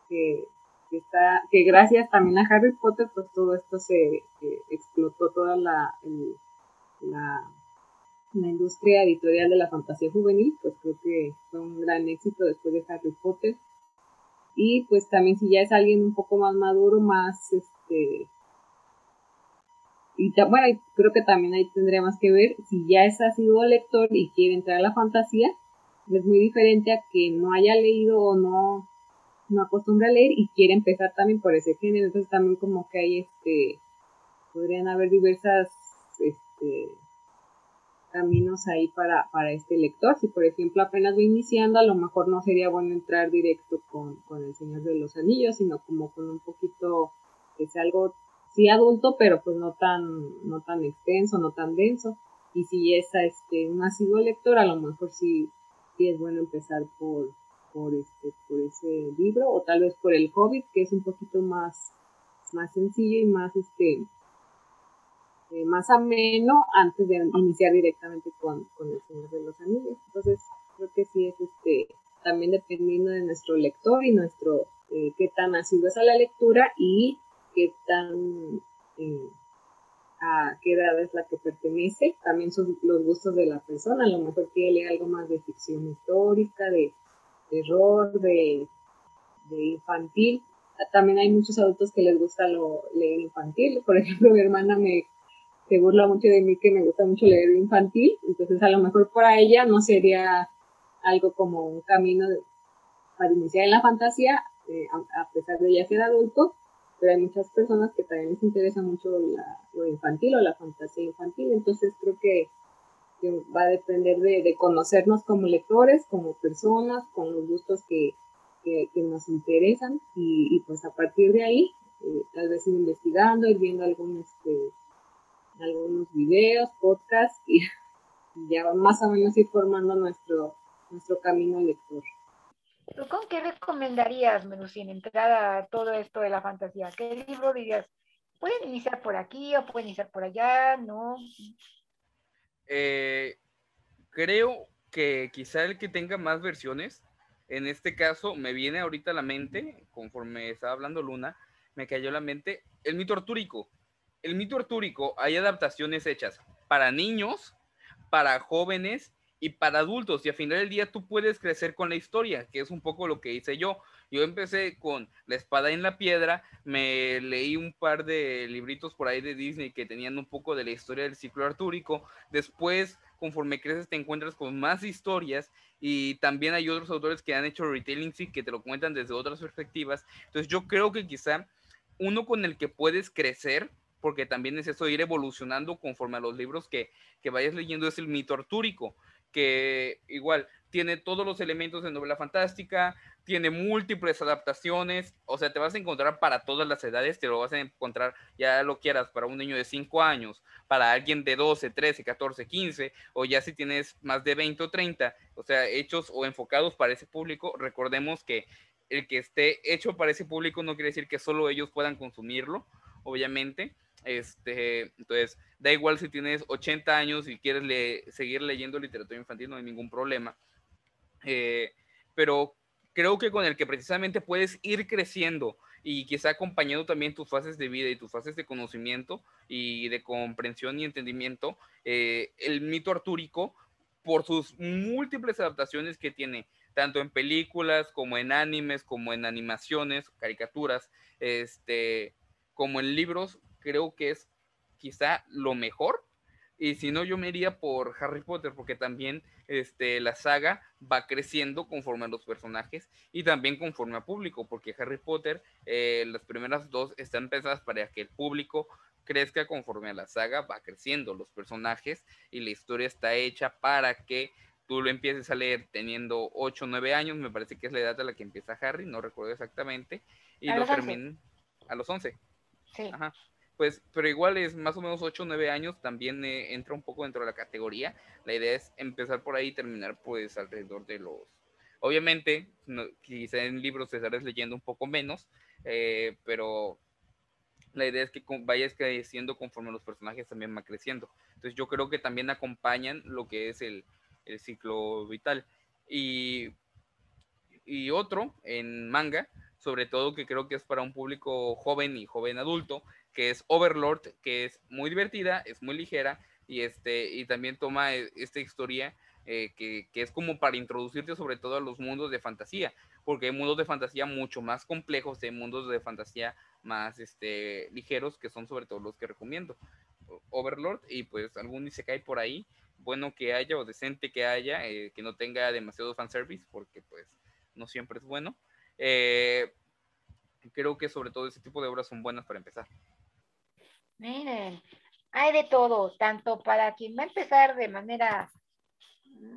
que, está, que gracias también a Harry Potter, pues todo esto se eh, explotó toda la, la, industria editorial de la fantasía juvenil, pues creo que fue un gran éxito después de Harry Potter. Y pues también si ya es alguien un poco más maduro, más este... Y bueno, creo que también ahí tendría más que ver, si ya es sido lector y quiere entrar a la fantasía, es muy diferente a que no haya leído o no, no acostumbra a leer y quiere empezar también por ese género. Entonces también como que hay este, podrían haber diversas este, caminos ahí para, para este lector. Si por ejemplo apenas va iniciando, a lo mejor no sería bueno entrar directo con, El Señor de los Anillos, sino como con un poquito, que sea algo, sí adulto, pero pues no tan, no tan extenso, no tan denso. Y si es este, un asiduo lector, a lo mejor sí, sí es bueno empezar por, por, este, por ese libro, o tal vez por el Hobbit, que es un poquito más, más sencillo y más este eh, más ameno antes de iniciar directamente con, el Señor de los Anillos. Entonces, creo que sí es este, también dependiendo de nuestro lector y nuestro, eh, qué tan asiduo es a la lectura y qué tan, eh, a qué edad es la que pertenece, también son los gustos de la persona, a lo mejor quiere leer algo más de ficción histórica, de terror, de, de infantil. También hay muchos adultos que les gusta lo leer infantil. Por ejemplo, mi hermana me se burla mucho de mí que me gusta mucho leer infantil, entonces a lo mejor para ella no sería algo como un camino para iniciar en la fantasía, eh, a, pesar de ya ser adulto, pero hay muchas personas que también les interesa mucho lo infantil o la fantasía infantil, entonces creo que, va a depender de, conocernos como lectores, como personas, con los gustos que, nos interesan y, pues a partir de ahí, eh, tal vez ir investigando, ir viendo algún este, algunos videos, podcasts y ya más o menos ir formando nuestro, nuestro camino lector. ¿Tú con qué recomendarías, Melusín, entrar a todo esto de la fantasía? ¿Qué libro dirías? ¿Pueden iniciar por aquí o pueden iniciar por allá? ¿No? Eh, creo que quizá el que tenga más versiones, en este caso me viene ahorita a la mente, conforme estaba hablando Luna, me cayó a la mente el mito artúrico el mito artúrico hay adaptaciones hechas para niños, para jóvenes y para adultos. Y al final del día tú puedes crecer con la historia, que es un poco lo que hice yo. Yo empecé con La espada en la piedra, me leí un par de libritos por ahí de Disney que tenían un poco de la historia del ciclo artúrico. Después, conforme creces, te encuentras con más historias y también hay otros autores que han hecho retailing y que te lo cuentan desde otras perspectivas. Entonces yo creo que quizá uno con el que puedes crecer porque también es eso ir evolucionando conforme a los libros que, vayas leyendo, es el mito artúrico, que igual tiene todos los elementos de novela fantástica, tiene múltiples adaptaciones, o sea, te vas a encontrar para todas las edades, te lo vas a encontrar, ya lo quieras, para un niño de 5 años, para alguien de 12, 13, 14, 15, o ya si tienes más de 20 o 30, o sea, hechos o enfocados para ese público, recordemos que el que esté hecho para ese público no quiere decir que solo ellos puedan consumirlo, obviamente, este, entonces, da igual si tienes 80 años y quieres seguir leyendo literatura infantil, no hay ningún problema. Eh, pero creo que con el que precisamente puedes ir creciendo y quizá acompañando también tus fases de vida y tus fases de conocimiento y de comprensión y entendimiento, eh, el mito artúrico, por sus múltiples adaptaciones que tiene, tanto en películas como en animes, como en animaciones, caricaturas, este, como en libros, creo que es quizá lo mejor. Y si no, yo me iría por Harry Potter, porque también este, la saga va creciendo conforme a los personajes y también conforme a público, porque Harry Potter, eh, las primeras dos están pensadas para que el público crezca conforme a la saga, va creciendo los personajes y la historia está hecha para que tú lo empieces a leer teniendo 8 o 9 años, me parece que es la edad a la que empieza Harry, no recuerdo exactamente, y lo termina a los 11. Sí. Ajá pues, pero igual es más o menos 8 o 9 años, también eh, entra un poco dentro de la categoría. La idea es empezar por ahí y terminar pues alrededor de los... Obviamente, quizá en libros te estarás leyendo un poco menos, eh, pero la idea es que vayas creciendo conforme los personajes también van creciendo. Entonces yo creo que también acompañan lo que es el, el ciclo vital. Y, y otro en manga, sobre todo que creo que es para un público joven y joven adulto, que es Overlord, que es muy divertida, es muy ligera y, este, y también toma eh, esta historia eh, que, es como para introducirte sobre todo a los mundos de fantasía, porque hay mundos de fantasía mucho más complejos, hay mundos de fantasía más este, ligeros, que son sobre todo los que recomiendo. Overlord y pues algún se cae por ahí, bueno que haya o decente que haya, eh, que no tenga demasiado fanservice, porque pues no siempre es bueno. creo que sobre todo ese tipo de obras son buenas para empezar. Miren, hay de todo, tanto para quien va a empezar de manera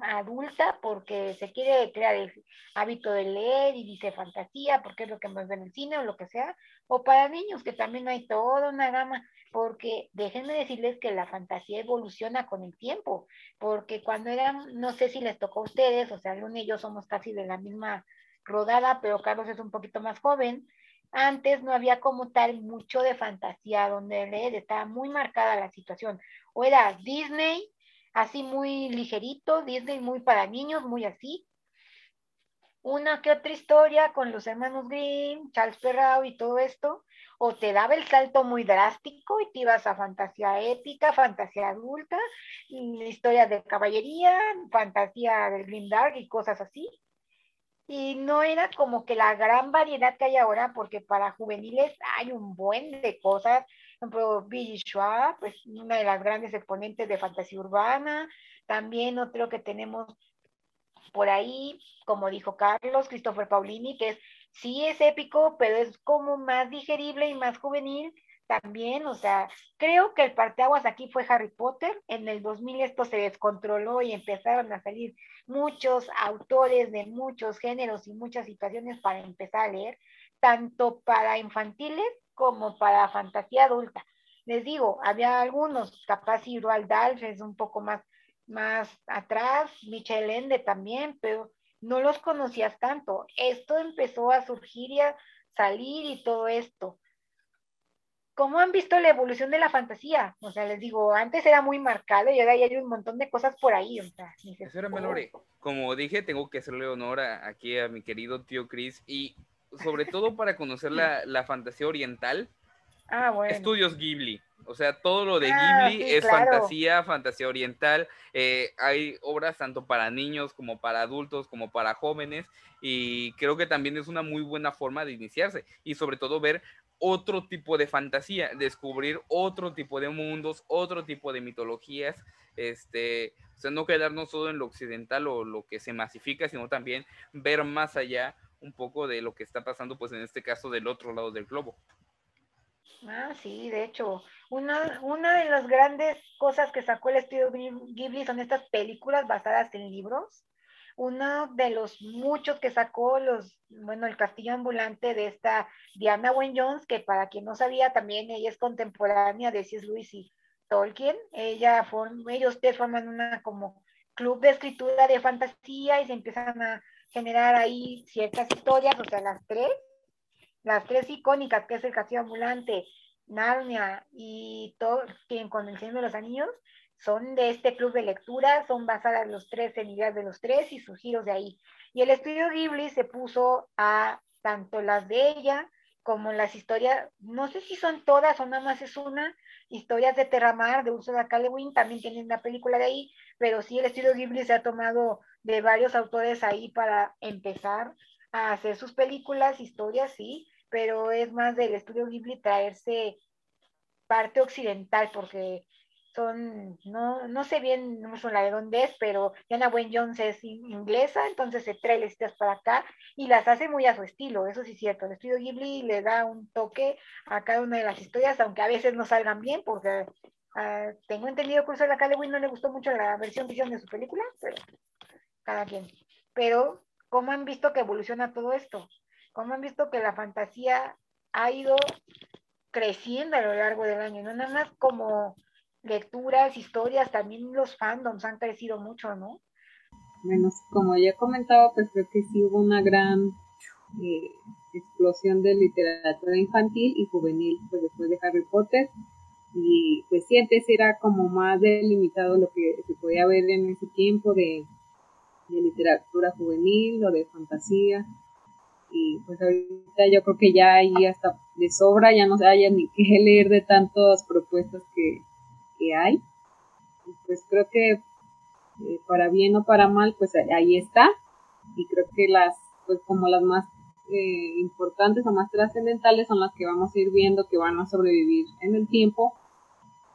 adulta porque se quiere crear el hábito de leer y dice fantasía porque es lo que más ve en el cine o lo que sea, o para niños que también hay toda una gama, porque déjenme decirles que la fantasía evoluciona con el tiempo, porque cuando eran, no sé si les tocó a ustedes, o sea, Luna y yo somos casi de la misma rodada, pero Carlos es un poquito más joven, antes no había como tal mucho de fantasía donde leer, estaba muy marcada la situación. O era Disney, así muy ligerito, Disney muy para niños, muy así. Una que otra historia con los hermanos Grimm, Charles Perrault y todo esto, o te daba el salto muy drástico y te ibas a fantasía épica, fantasía adulta, historias de caballería, fantasía del Green Dark y cosas así y no era como que la gran variedad que hay ahora, porque para juveniles hay un buen de cosas. Por ejemplo, Billy Schwab, pues una de las grandes exponentes de fantasía urbana. También otro que tenemos por ahí, como dijo Carlos, Christopher Paulini, que es sí es épico, pero es como más digerible y más juvenil también, o sea, creo que el parteaguas aquí fue Harry Potter, en el 2000 esto se descontroló y empezaron a salir muchos autores de muchos géneros y muchas situaciones para empezar a leer, tanto para infantiles como para fantasía adulta. Les digo, había algunos, capaz Roald Dahl es un poco más, más atrás, Michel Ende también, pero no los conocías tanto. Esto empezó a surgir y a salir y todo esto. ¿Cómo han visto la evolución de la fantasía? O sea, les digo, antes era muy marcado y ahora hay un montón de cosas por ahí. O sea, Como dije, tengo que hacerle honor aquí a mi querido tío Chris y sobre todo para conocer la, la fantasía oriental. Ah, bueno. Estudios Ghibli. O sea, todo lo de ah, Ghibli es fantasía, fantasía oriental. Eh, hay obras tanto para niños como para adultos, como para jóvenes. Y creo que también es una muy buena forma de iniciarse. Y sobre todo ver otro tipo de fantasía, descubrir otro tipo de mundos, otro tipo de mitologías. Este, o sea, no quedarnos solo en lo occidental o lo que se masifica, sino también ver más allá un poco de lo que está pasando, pues en este caso del otro lado del globo. Ah, sí, de hecho, una, una de las grandes cosas que sacó el estudio Ghibli son estas películas basadas en libros. Uno de los muchos que sacó los, bueno, el castillo ambulante de esta Diana Wynne Jones, que para quien no sabía también ella es contemporánea de C.S. Lewis y Tolkien. Ella ellos te forman una como club de escritura de fantasía y se empiezan a generar ahí ciertas historias, o sea, las tres las tres icónicas, que es el castillo ambulante, Narnia y todo, quien con el Señor de los Anillos, son de este club de lectura, son basadas los tres en ideas de los tres y sus giros de ahí. Y el estudio Ghibli se puso a tanto las de ella como las historias, no sé si son todas o nada más es una, historias de Terramar, de Ursula K. también tienen una película de ahí, pero sí el estudio Ghibli se ha tomado de varios autores ahí para empezar a hacer sus películas, historias, sí, pero es más del estudio Ghibli traerse parte occidental, porque son, no, no sé bien no sé la de dónde es, pero Diana Wayne Jones es inglesa, entonces se trae las historias para acá y las hace muy a su estilo, eso sí es cierto. El estudio Ghibli le da un toque a cada una de las historias, aunque a veces no salgan bien, porque uh, tengo entendido que a la Calewin no le gustó mucho la versión que de su película, pero cada quien. Pero, ¿cómo han visto que evoluciona todo esto? como han visto que la fantasía ha ido creciendo a lo largo del año, no nada más como lecturas, historias, también los fandoms han crecido mucho, ¿no? Bueno, como ya comentaba, pues creo que sí hubo una gran eh, explosión de literatura infantil y juvenil, pues después de Harry Potter. Y pues sí, antes era como más delimitado lo que se podía ver en ese tiempo de, literatura juvenil o de fantasía y pues ahorita yo creo que ya ahí hasta de sobra ya no se haya ni que leer de tantas propuestas que, hay. pues creo que eh, para bien o para mal, pues ahí está. Y creo que las, pues como las más eh, importantes o más trascendentales son las que vamos a ir viendo que van a sobrevivir en el tiempo.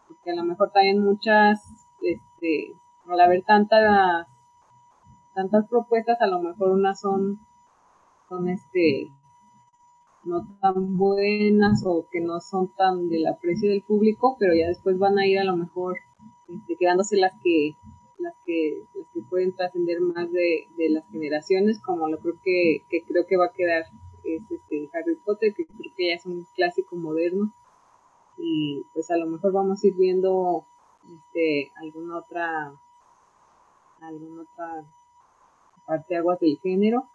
Porque a lo mejor también muchas, este, al haber tantas, tantas propuestas, a lo mejor unas son son este no tan buenas o que no son tan del aprecio del público, pero ya después van a ir a lo mejor este, quedándose las que las que, las que pueden trascender más de, las generaciones, como lo creo que, creo que va a quedar es este Harry Potter, que creo que ya es un clásico moderno. Y pues a lo mejor vamos a ir viendo este alguna otra alguna otra parte aguas del género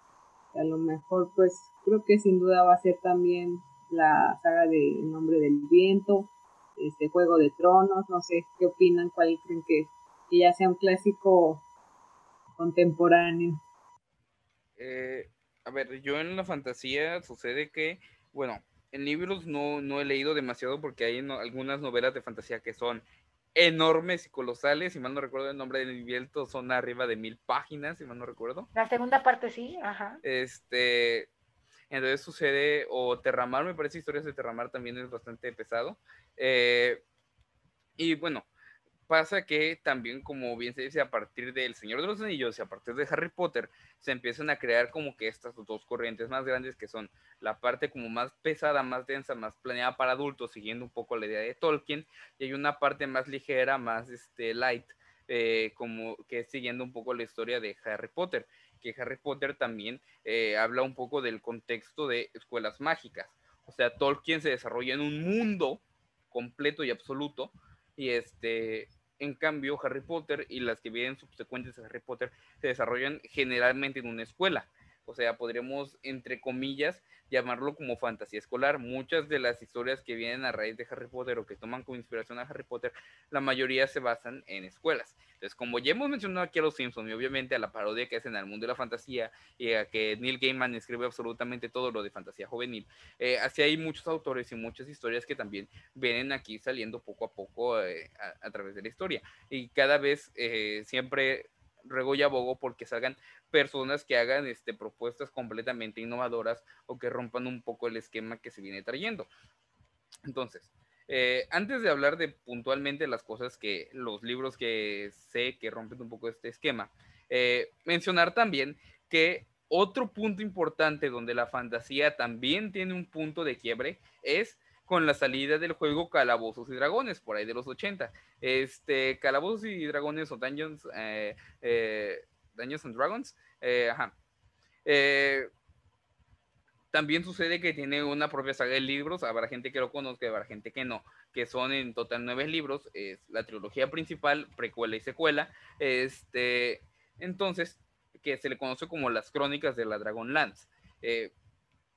a lo mejor pues creo que sin duda va a ser también la saga de El nombre del viento, este Juego de Tronos, no sé qué opinan, cuál creen que, ya sea un clásico contemporáneo. Eh, a ver, yo en la fantasía sucede que, bueno, en libros no, no he leído demasiado porque hay algunas novelas de fantasía que son enormes y colosales, si mal no recuerdo el nombre del viento, son arriba de mil páginas, si mal no recuerdo. La segunda parte sí, ajá. Este, entonces sucede, o Terramar, me parece historias de Terramar también es bastante pesado. Eh, y bueno, pasa que también, como bien se dice, a partir del Señor de los Anillos y a partir de Harry Potter, se empiezan a crear como que estas dos corrientes más grandes que son la parte como más pesada, más densa, más planeada para adultos, siguiendo un poco la idea de Tolkien, y hay una parte más ligera, más este, light, eh, como que siguiendo un poco la historia de Harry Potter, que Harry Potter también eh, habla un poco del contexto de escuelas mágicas. O sea, Tolkien se desarrolla en un mundo completo y absoluto, y este en cambio, Harry Potter y las que vienen subsecuentes a Harry Potter se desarrollan generalmente en una escuela. O sea, podríamos, entre comillas, llamarlo como fantasía escolar. Muchas de las historias que vienen a raíz de Harry Potter o que toman como inspiración a Harry Potter, la mayoría se basan en escuelas. Entonces, como ya hemos mencionado aquí a los Simpsons y obviamente a la parodia que hacen al mundo de la fantasía y a que Neil Gaiman escribe absolutamente todo lo de fantasía juvenil, eh, así hay muchos autores y muchas historias que también vienen aquí saliendo poco a poco eh, a, través de la historia. Y cada vez eh, siempre ruego y abogo porque salgan personas que hagan este, propuestas completamente innovadoras o que rompan un poco el esquema que se viene trayendo. Entonces, eh, antes de hablar de puntualmente las cosas que los libros que sé que rompen un poco este esquema, eh, mencionar también que otro punto importante donde la fantasía también tiene un punto de quiebre es con la salida del juego Calabozos y Dragones, por ahí de los 80. Este, Calabozos y Dragones o Dungeons, eh, eh, Dungeons and Dragons, eh, ajá. también sucede que tiene una propia saga de libros, habrá gente que lo conozca, habrá gente que no, que son en total nueve libros, es la trilogía principal, precuela y secuela, este, entonces, que se le conoce como las crónicas de la Dragonlance. Eh,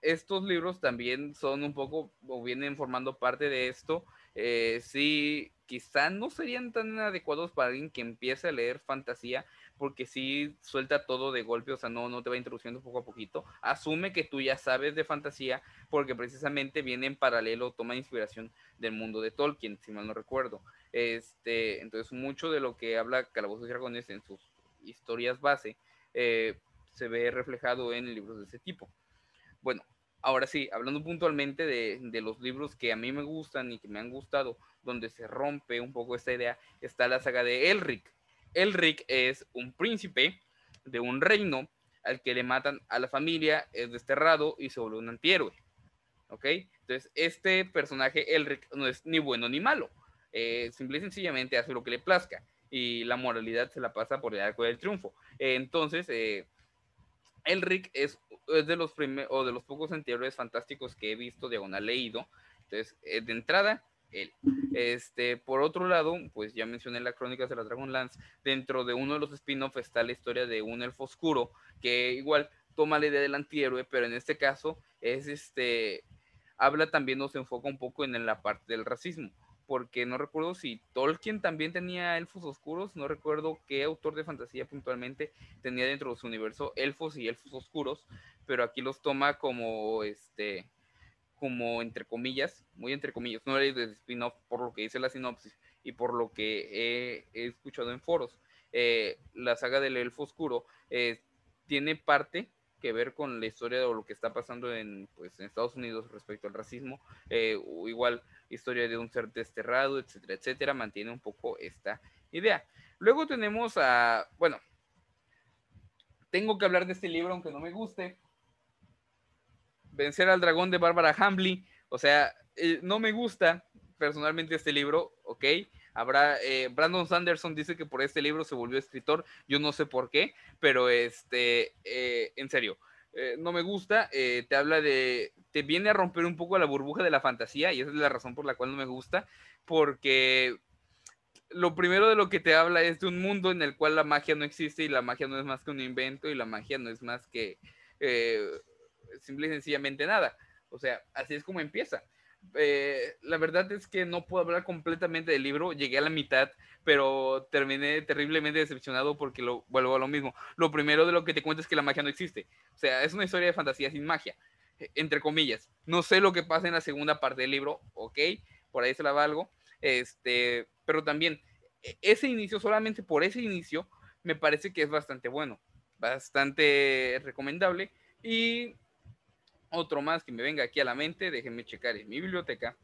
estos libros también son un poco o vienen formando parte de esto. Eh, sí, quizá no serían tan adecuados para alguien que empiece a leer fantasía, porque sí suelta todo de golpe, o sea, no, no te va introduciendo poco a poquito. Asume que tú ya sabes de fantasía, porque precisamente viene en paralelo, toma inspiración del mundo de Tolkien, si mal no recuerdo. Este, entonces, mucho de lo que habla Calabozos y Dragones en sus historias base eh, se ve reflejado en libros de ese tipo. Bueno, ahora sí, hablando puntualmente de, los libros que a mí me gustan y que me han gustado, donde se rompe un poco esta idea, está la saga de Elric. Elric es un príncipe de un reino al que le matan a la familia, es desterrado y se vuelve un antihéroe. ¿Ok? Entonces, este personaje, Elric, no es ni bueno ni malo. Eh, simple y sencillamente hace lo que le plazca y la moralidad se la pasa por el arco del triunfo. entonces, eh, Elric es, es de los primeros o de los pocos anteriores fantásticos que he visto, diagonal leído. Entonces, eh, de entrada, él. Este, por otro lado, pues ya mencioné las crónicas de la Dragonlance. Dentro de uno de los spin-offs está la historia de un elfo oscuro que igual toma la idea del antihéroe, pero en este caso es este habla también o se enfoca un poco en la parte del racismo porque no recuerdo si Tolkien también tenía elfos oscuros, no recuerdo qué autor de fantasía puntualmente tenía dentro de su universo elfos y elfos oscuros, pero aquí los toma como este como entre comillas, muy entre comillas, no era de spin-off por lo que dice la sinopsis y por lo que he, escuchado en foros. Eh, la saga del elfo oscuro eh, tiene parte que ver con la historia de lo que está pasando en, pues, en Estados Unidos respecto al racismo, eh, igual historia de un ser desterrado, etcétera, etcétera, mantiene un poco esta idea. Luego tenemos a, bueno, tengo que hablar de este libro aunque no me guste, Vencer al dragón de Bárbara Hambley, o sea, eh, no me gusta personalmente este libro, ¿ok? Habrá, eh, Brandon Sanderson dice que por este libro se volvió escritor, yo no sé por qué, pero este, eh, en serio, eh, no me gusta, te habla de, te viene a romper un poco la burbuja de la fantasía y esa es la razón por la cual no me gusta, porque lo primero de lo que te habla es de un mundo en el cual la magia no existe y la magia no es más que un invento y la magia no es más que simple y sencillamente nada. O sea, así es como empieza. Eh, la verdad es que no puedo hablar completamente del libro, llegué a la mitad, pero terminé terriblemente decepcionado porque lo vuelvo a lo mismo. Lo primero de lo que te cuento es que la magia no existe. O sea, es una historia de fantasía sin magia, eh, entre comillas. No sé lo que pasa en la segunda parte del libro, ok, por ahí se la valgo. Este, pero también e, ese inicio, solamente por ese inicio, me parece que es bastante bueno, bastante recomendable. Y otro más que me venga aquí a la mente, déjenme checar en mi biblioteca.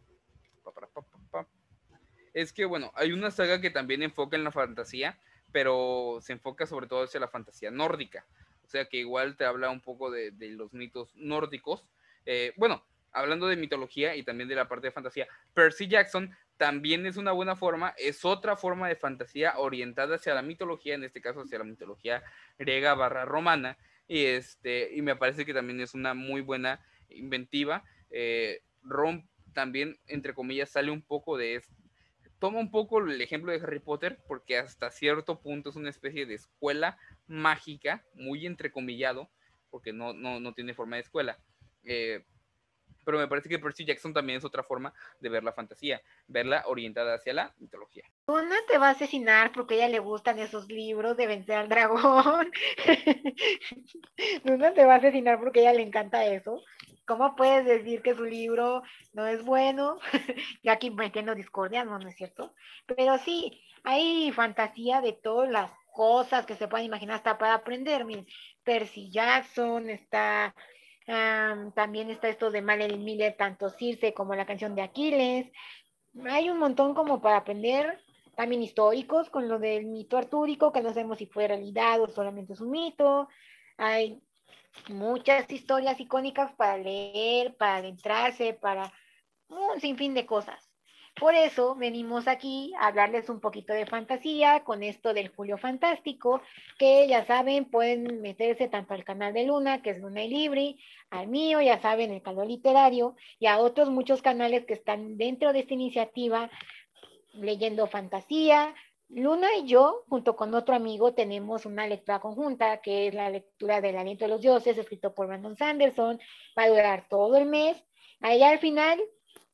Es que, bueno, hay una saga que también enfoca en la fantasía, pero se enfoca sobre todo hacia la fantasía nórdica. O sea que igual te habla un poco de, los mitos nórdicos. Eh, bueno, hablando de mitología y también de la parte de fantasía, Percy Jackson también es una buena forma, es otra forma de fantasía orientada hacia la mitología, en este caso hacia la mitología griega barra romana, y, este, y me parece que también es una muy buena inventiva. Eh, Rom también, entre comillas, sale un poco de, toma un poco el ejemplo de Harry Potter, porque hasta cierto punto es una especie de escuela mágica, muy entrecomillado, porque no, no, no tiene forma de escuela. Eh, pero me parece que Percy Jackson también es otra forma de ver la fantasía, verla orientada hacia la mitología. Una te va a asesinar porque a ella le gustan esos libros de vencer al dragón. Una te va a asesinar porque a ella le encanta eso. ¿Cómo puedes decir que su libro no es bueno? y aquí metiendo discordia, no, no es cierto. Pero sí, hay fantasía de todas las cosas que se pueden imaginar hasta para aprender. Percy Jackson está también está esto de Marilyn Miller, tanto Circe como la canción de Aquiles. Hay un montón como para aprender, también históricos, con lo del mito artúrico, que no sabemos si fue realidad o solamente es un mito. Hay muchas historias icónicas para leer, para adentrarse, para un sinfín de cosas. Por eso venimos aquí a hablarles un poquito de fantasía con esto del Julio Fantástico, que ya saben, pueden meterse tanto al canal de Luna, que es Luna y Libre, al mío, ya saben, el canal literario, y a otros muchos canales que están dentro de esta iniciativa leyendo fantasía. Luna y yo, junto con otro amigo, tenemos una lectura conjunta, que es la lectura del Aliento de los Dioses, escrito por Brandon Sanderson. Va a durar todo el mes. Allá al final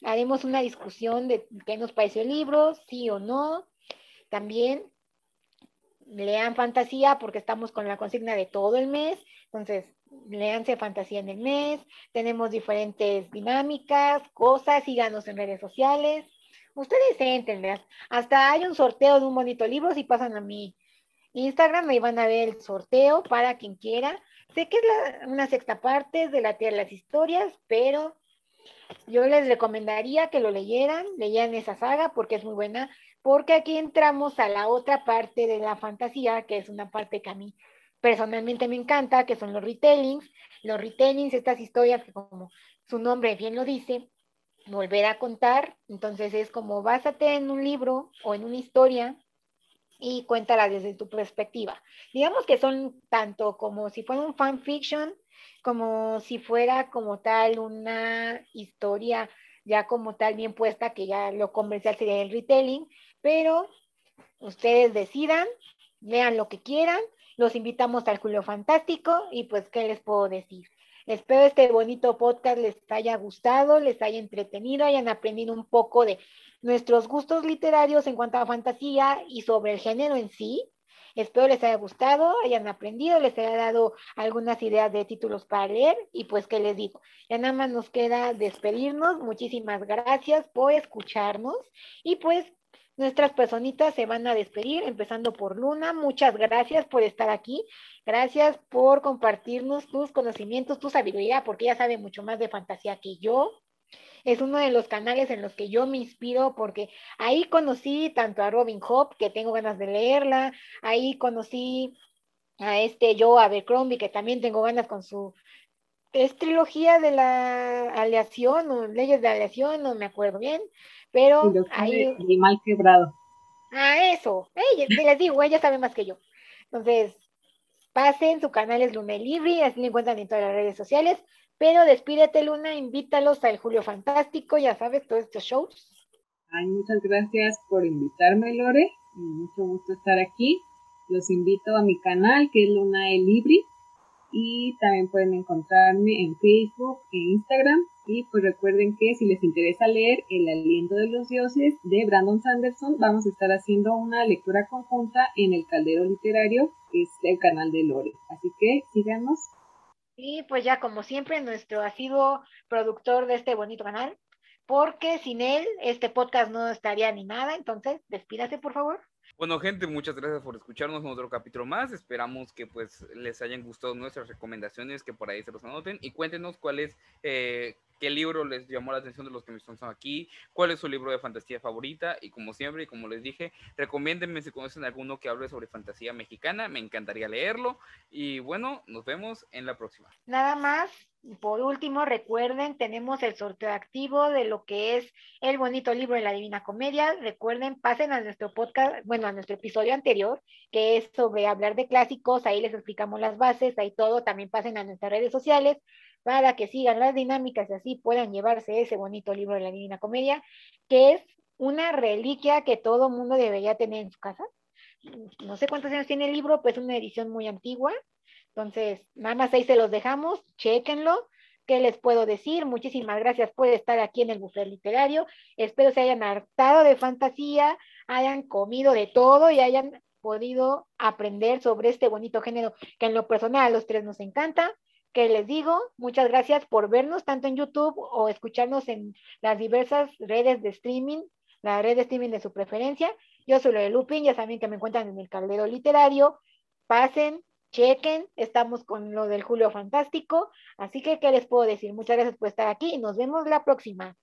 haremos una discusión de qué nos pareció el libro, sí o no. También lean fantasía porque estamos con la consigna de todo el mes. Entonces, leanse fantasía en el mes. Tenemos diferentes dinámicas, cosas, síganos en redes sociales. Ustedes entren, hasta hay un sorteo de un bonito libro si pasan a mi Instagram, ahí van a ver el sorteo para quien quiera. Sé que es una sexta parte de la tierra de las historias, pero yo les recomendaría que lo leyeran, leyeran esa saga porque es muy buena, porque aquí entramos a la otra parte de la fantasía, que es una parte que a mí personalmente me encanta, que son los retellings. Los retellings, estas historias que como su nombre bien lo dice, volver a contar. Entonces es como básate en un libro o en una historia y cuéntala desde tu perspectiva. Digamos que son tanto como si fuera un fanfiction, como si fuera como tal una historia ya como tal bien puesta, que ya lo comercial sería el retailing, pero ustedes decidan, vean lo que quieran, los invitamos al Julio Fantástico y pues, ¿qué les puedo decir? Espero este bonito podcast les haya gustado, les haya entretenido, hayan aprendido un poco de nuestros gustos literarios en cuanto a fantasía y sobre el género en sí. Espero les haya gustado, hayan aprendido, les haya dado algunas ideas de títulos para leer y pues qué les digo. Ya nada más nos queda despedirnos. Muchísimas gracias por escucharnos y pues nuestras personitas se van a despedir, empezando por Luna. Muchas gracias por estar aquí. Gracias por compartirnos tus conocimientos, tu sabiduría, porque ella sabe mucho más de fantasía que yo es uno de los canales en los que yo me inspiro porque ahí conocí tanto a Robin Hood, que tengo ganas de leerla, ahí conocí a este Joe Abercrombie, que también tengo ganas con su es trilogía de la aleación o leyes de aleación, no me acuerdo bien, pero ahí... Animal quebrado. Ah, eso, les digo, ella sabe más que yo. Entonces, pasen, su canal es Luna Libre, así lo encuentran en todas las redes sociales. Pero despídete, Luna, invítalos al Julio Fantástico, ya sabes, todos estos shows. Ay, muchas gracias por invitarme, Lore. Mucho gusto estar aquí. Los invito a mi canal, que es Luna El Libri. Y también pueden encontrarme en Facebook e Instagram. Y pues recuerden que si les interesa leer El aliento de los dioses de Brandon Sanderson, vamos a estar haciendo una lectura conjunta en el Caldero Literario, que es el canal de Lore. Así que síganos y pues ya como siempre, nuestro asiduo productor de este bonito canal, porque sin él este podcast no estaría ni nada. Entonces, despídase, por favor. Bueno, gente, muchas gracias por escucharnos en otro capítulo más. Esperamos que pues les hayan gustado nuestras recomendaciones, que por ahí se los anoten y cuéntenos cuál es, eh, qué libro les llamó la atención de los que me están aquí, cuál es su libro de fantasía favorita y como siempre y como les dije, recomiéndenme si conocen alguno que hable sobre fantasía mexicana, me encantaría leerlo y bueno, nos vemos en la próxima. Nada más, por último, recuerden, tenemos el sorteo activo de lo que es el bonito libro de la Divina Comedia. Recuerden, pasen a nuestro podcast, bueno, a nuestro episodio anterior, que es sobre hablar de clásicos. Ahí les explicamos las bases, ahí todo. También pasen a nuestras redes sociales que sigan las dinámicas y así puedan llevarse ese bonito libro de la Divina Comedia, que es una reliquia que todo mundo debería tener en su casa. No sé cuántos años tiene el libro, pues es una edición muy antigua entonces, nada más ahí se los dejamos, chequenlo. ¿Qué les puedo decir? Muchísimas gracias por estar aquí en el buffet literario. Espero se hayan hartado de fantasía, hayan comido de todo y hayan podido aprender sobre este bonito género que en lo personal a los tres nos encanta. Que les digo, muchas gracias por vernos tanto en YouTube o escucharnos en las diversas redes de streaming, la red de streaming de su preferencia. Yo soy de Lupin, ya saben que me encuentran en el Caldero Literario. Pasen, chequen, estamos con lo del Julio Fantástico, así que, ¿qué les puedo decir? Muchas gracias por estar aquí y nos vemos la próxima.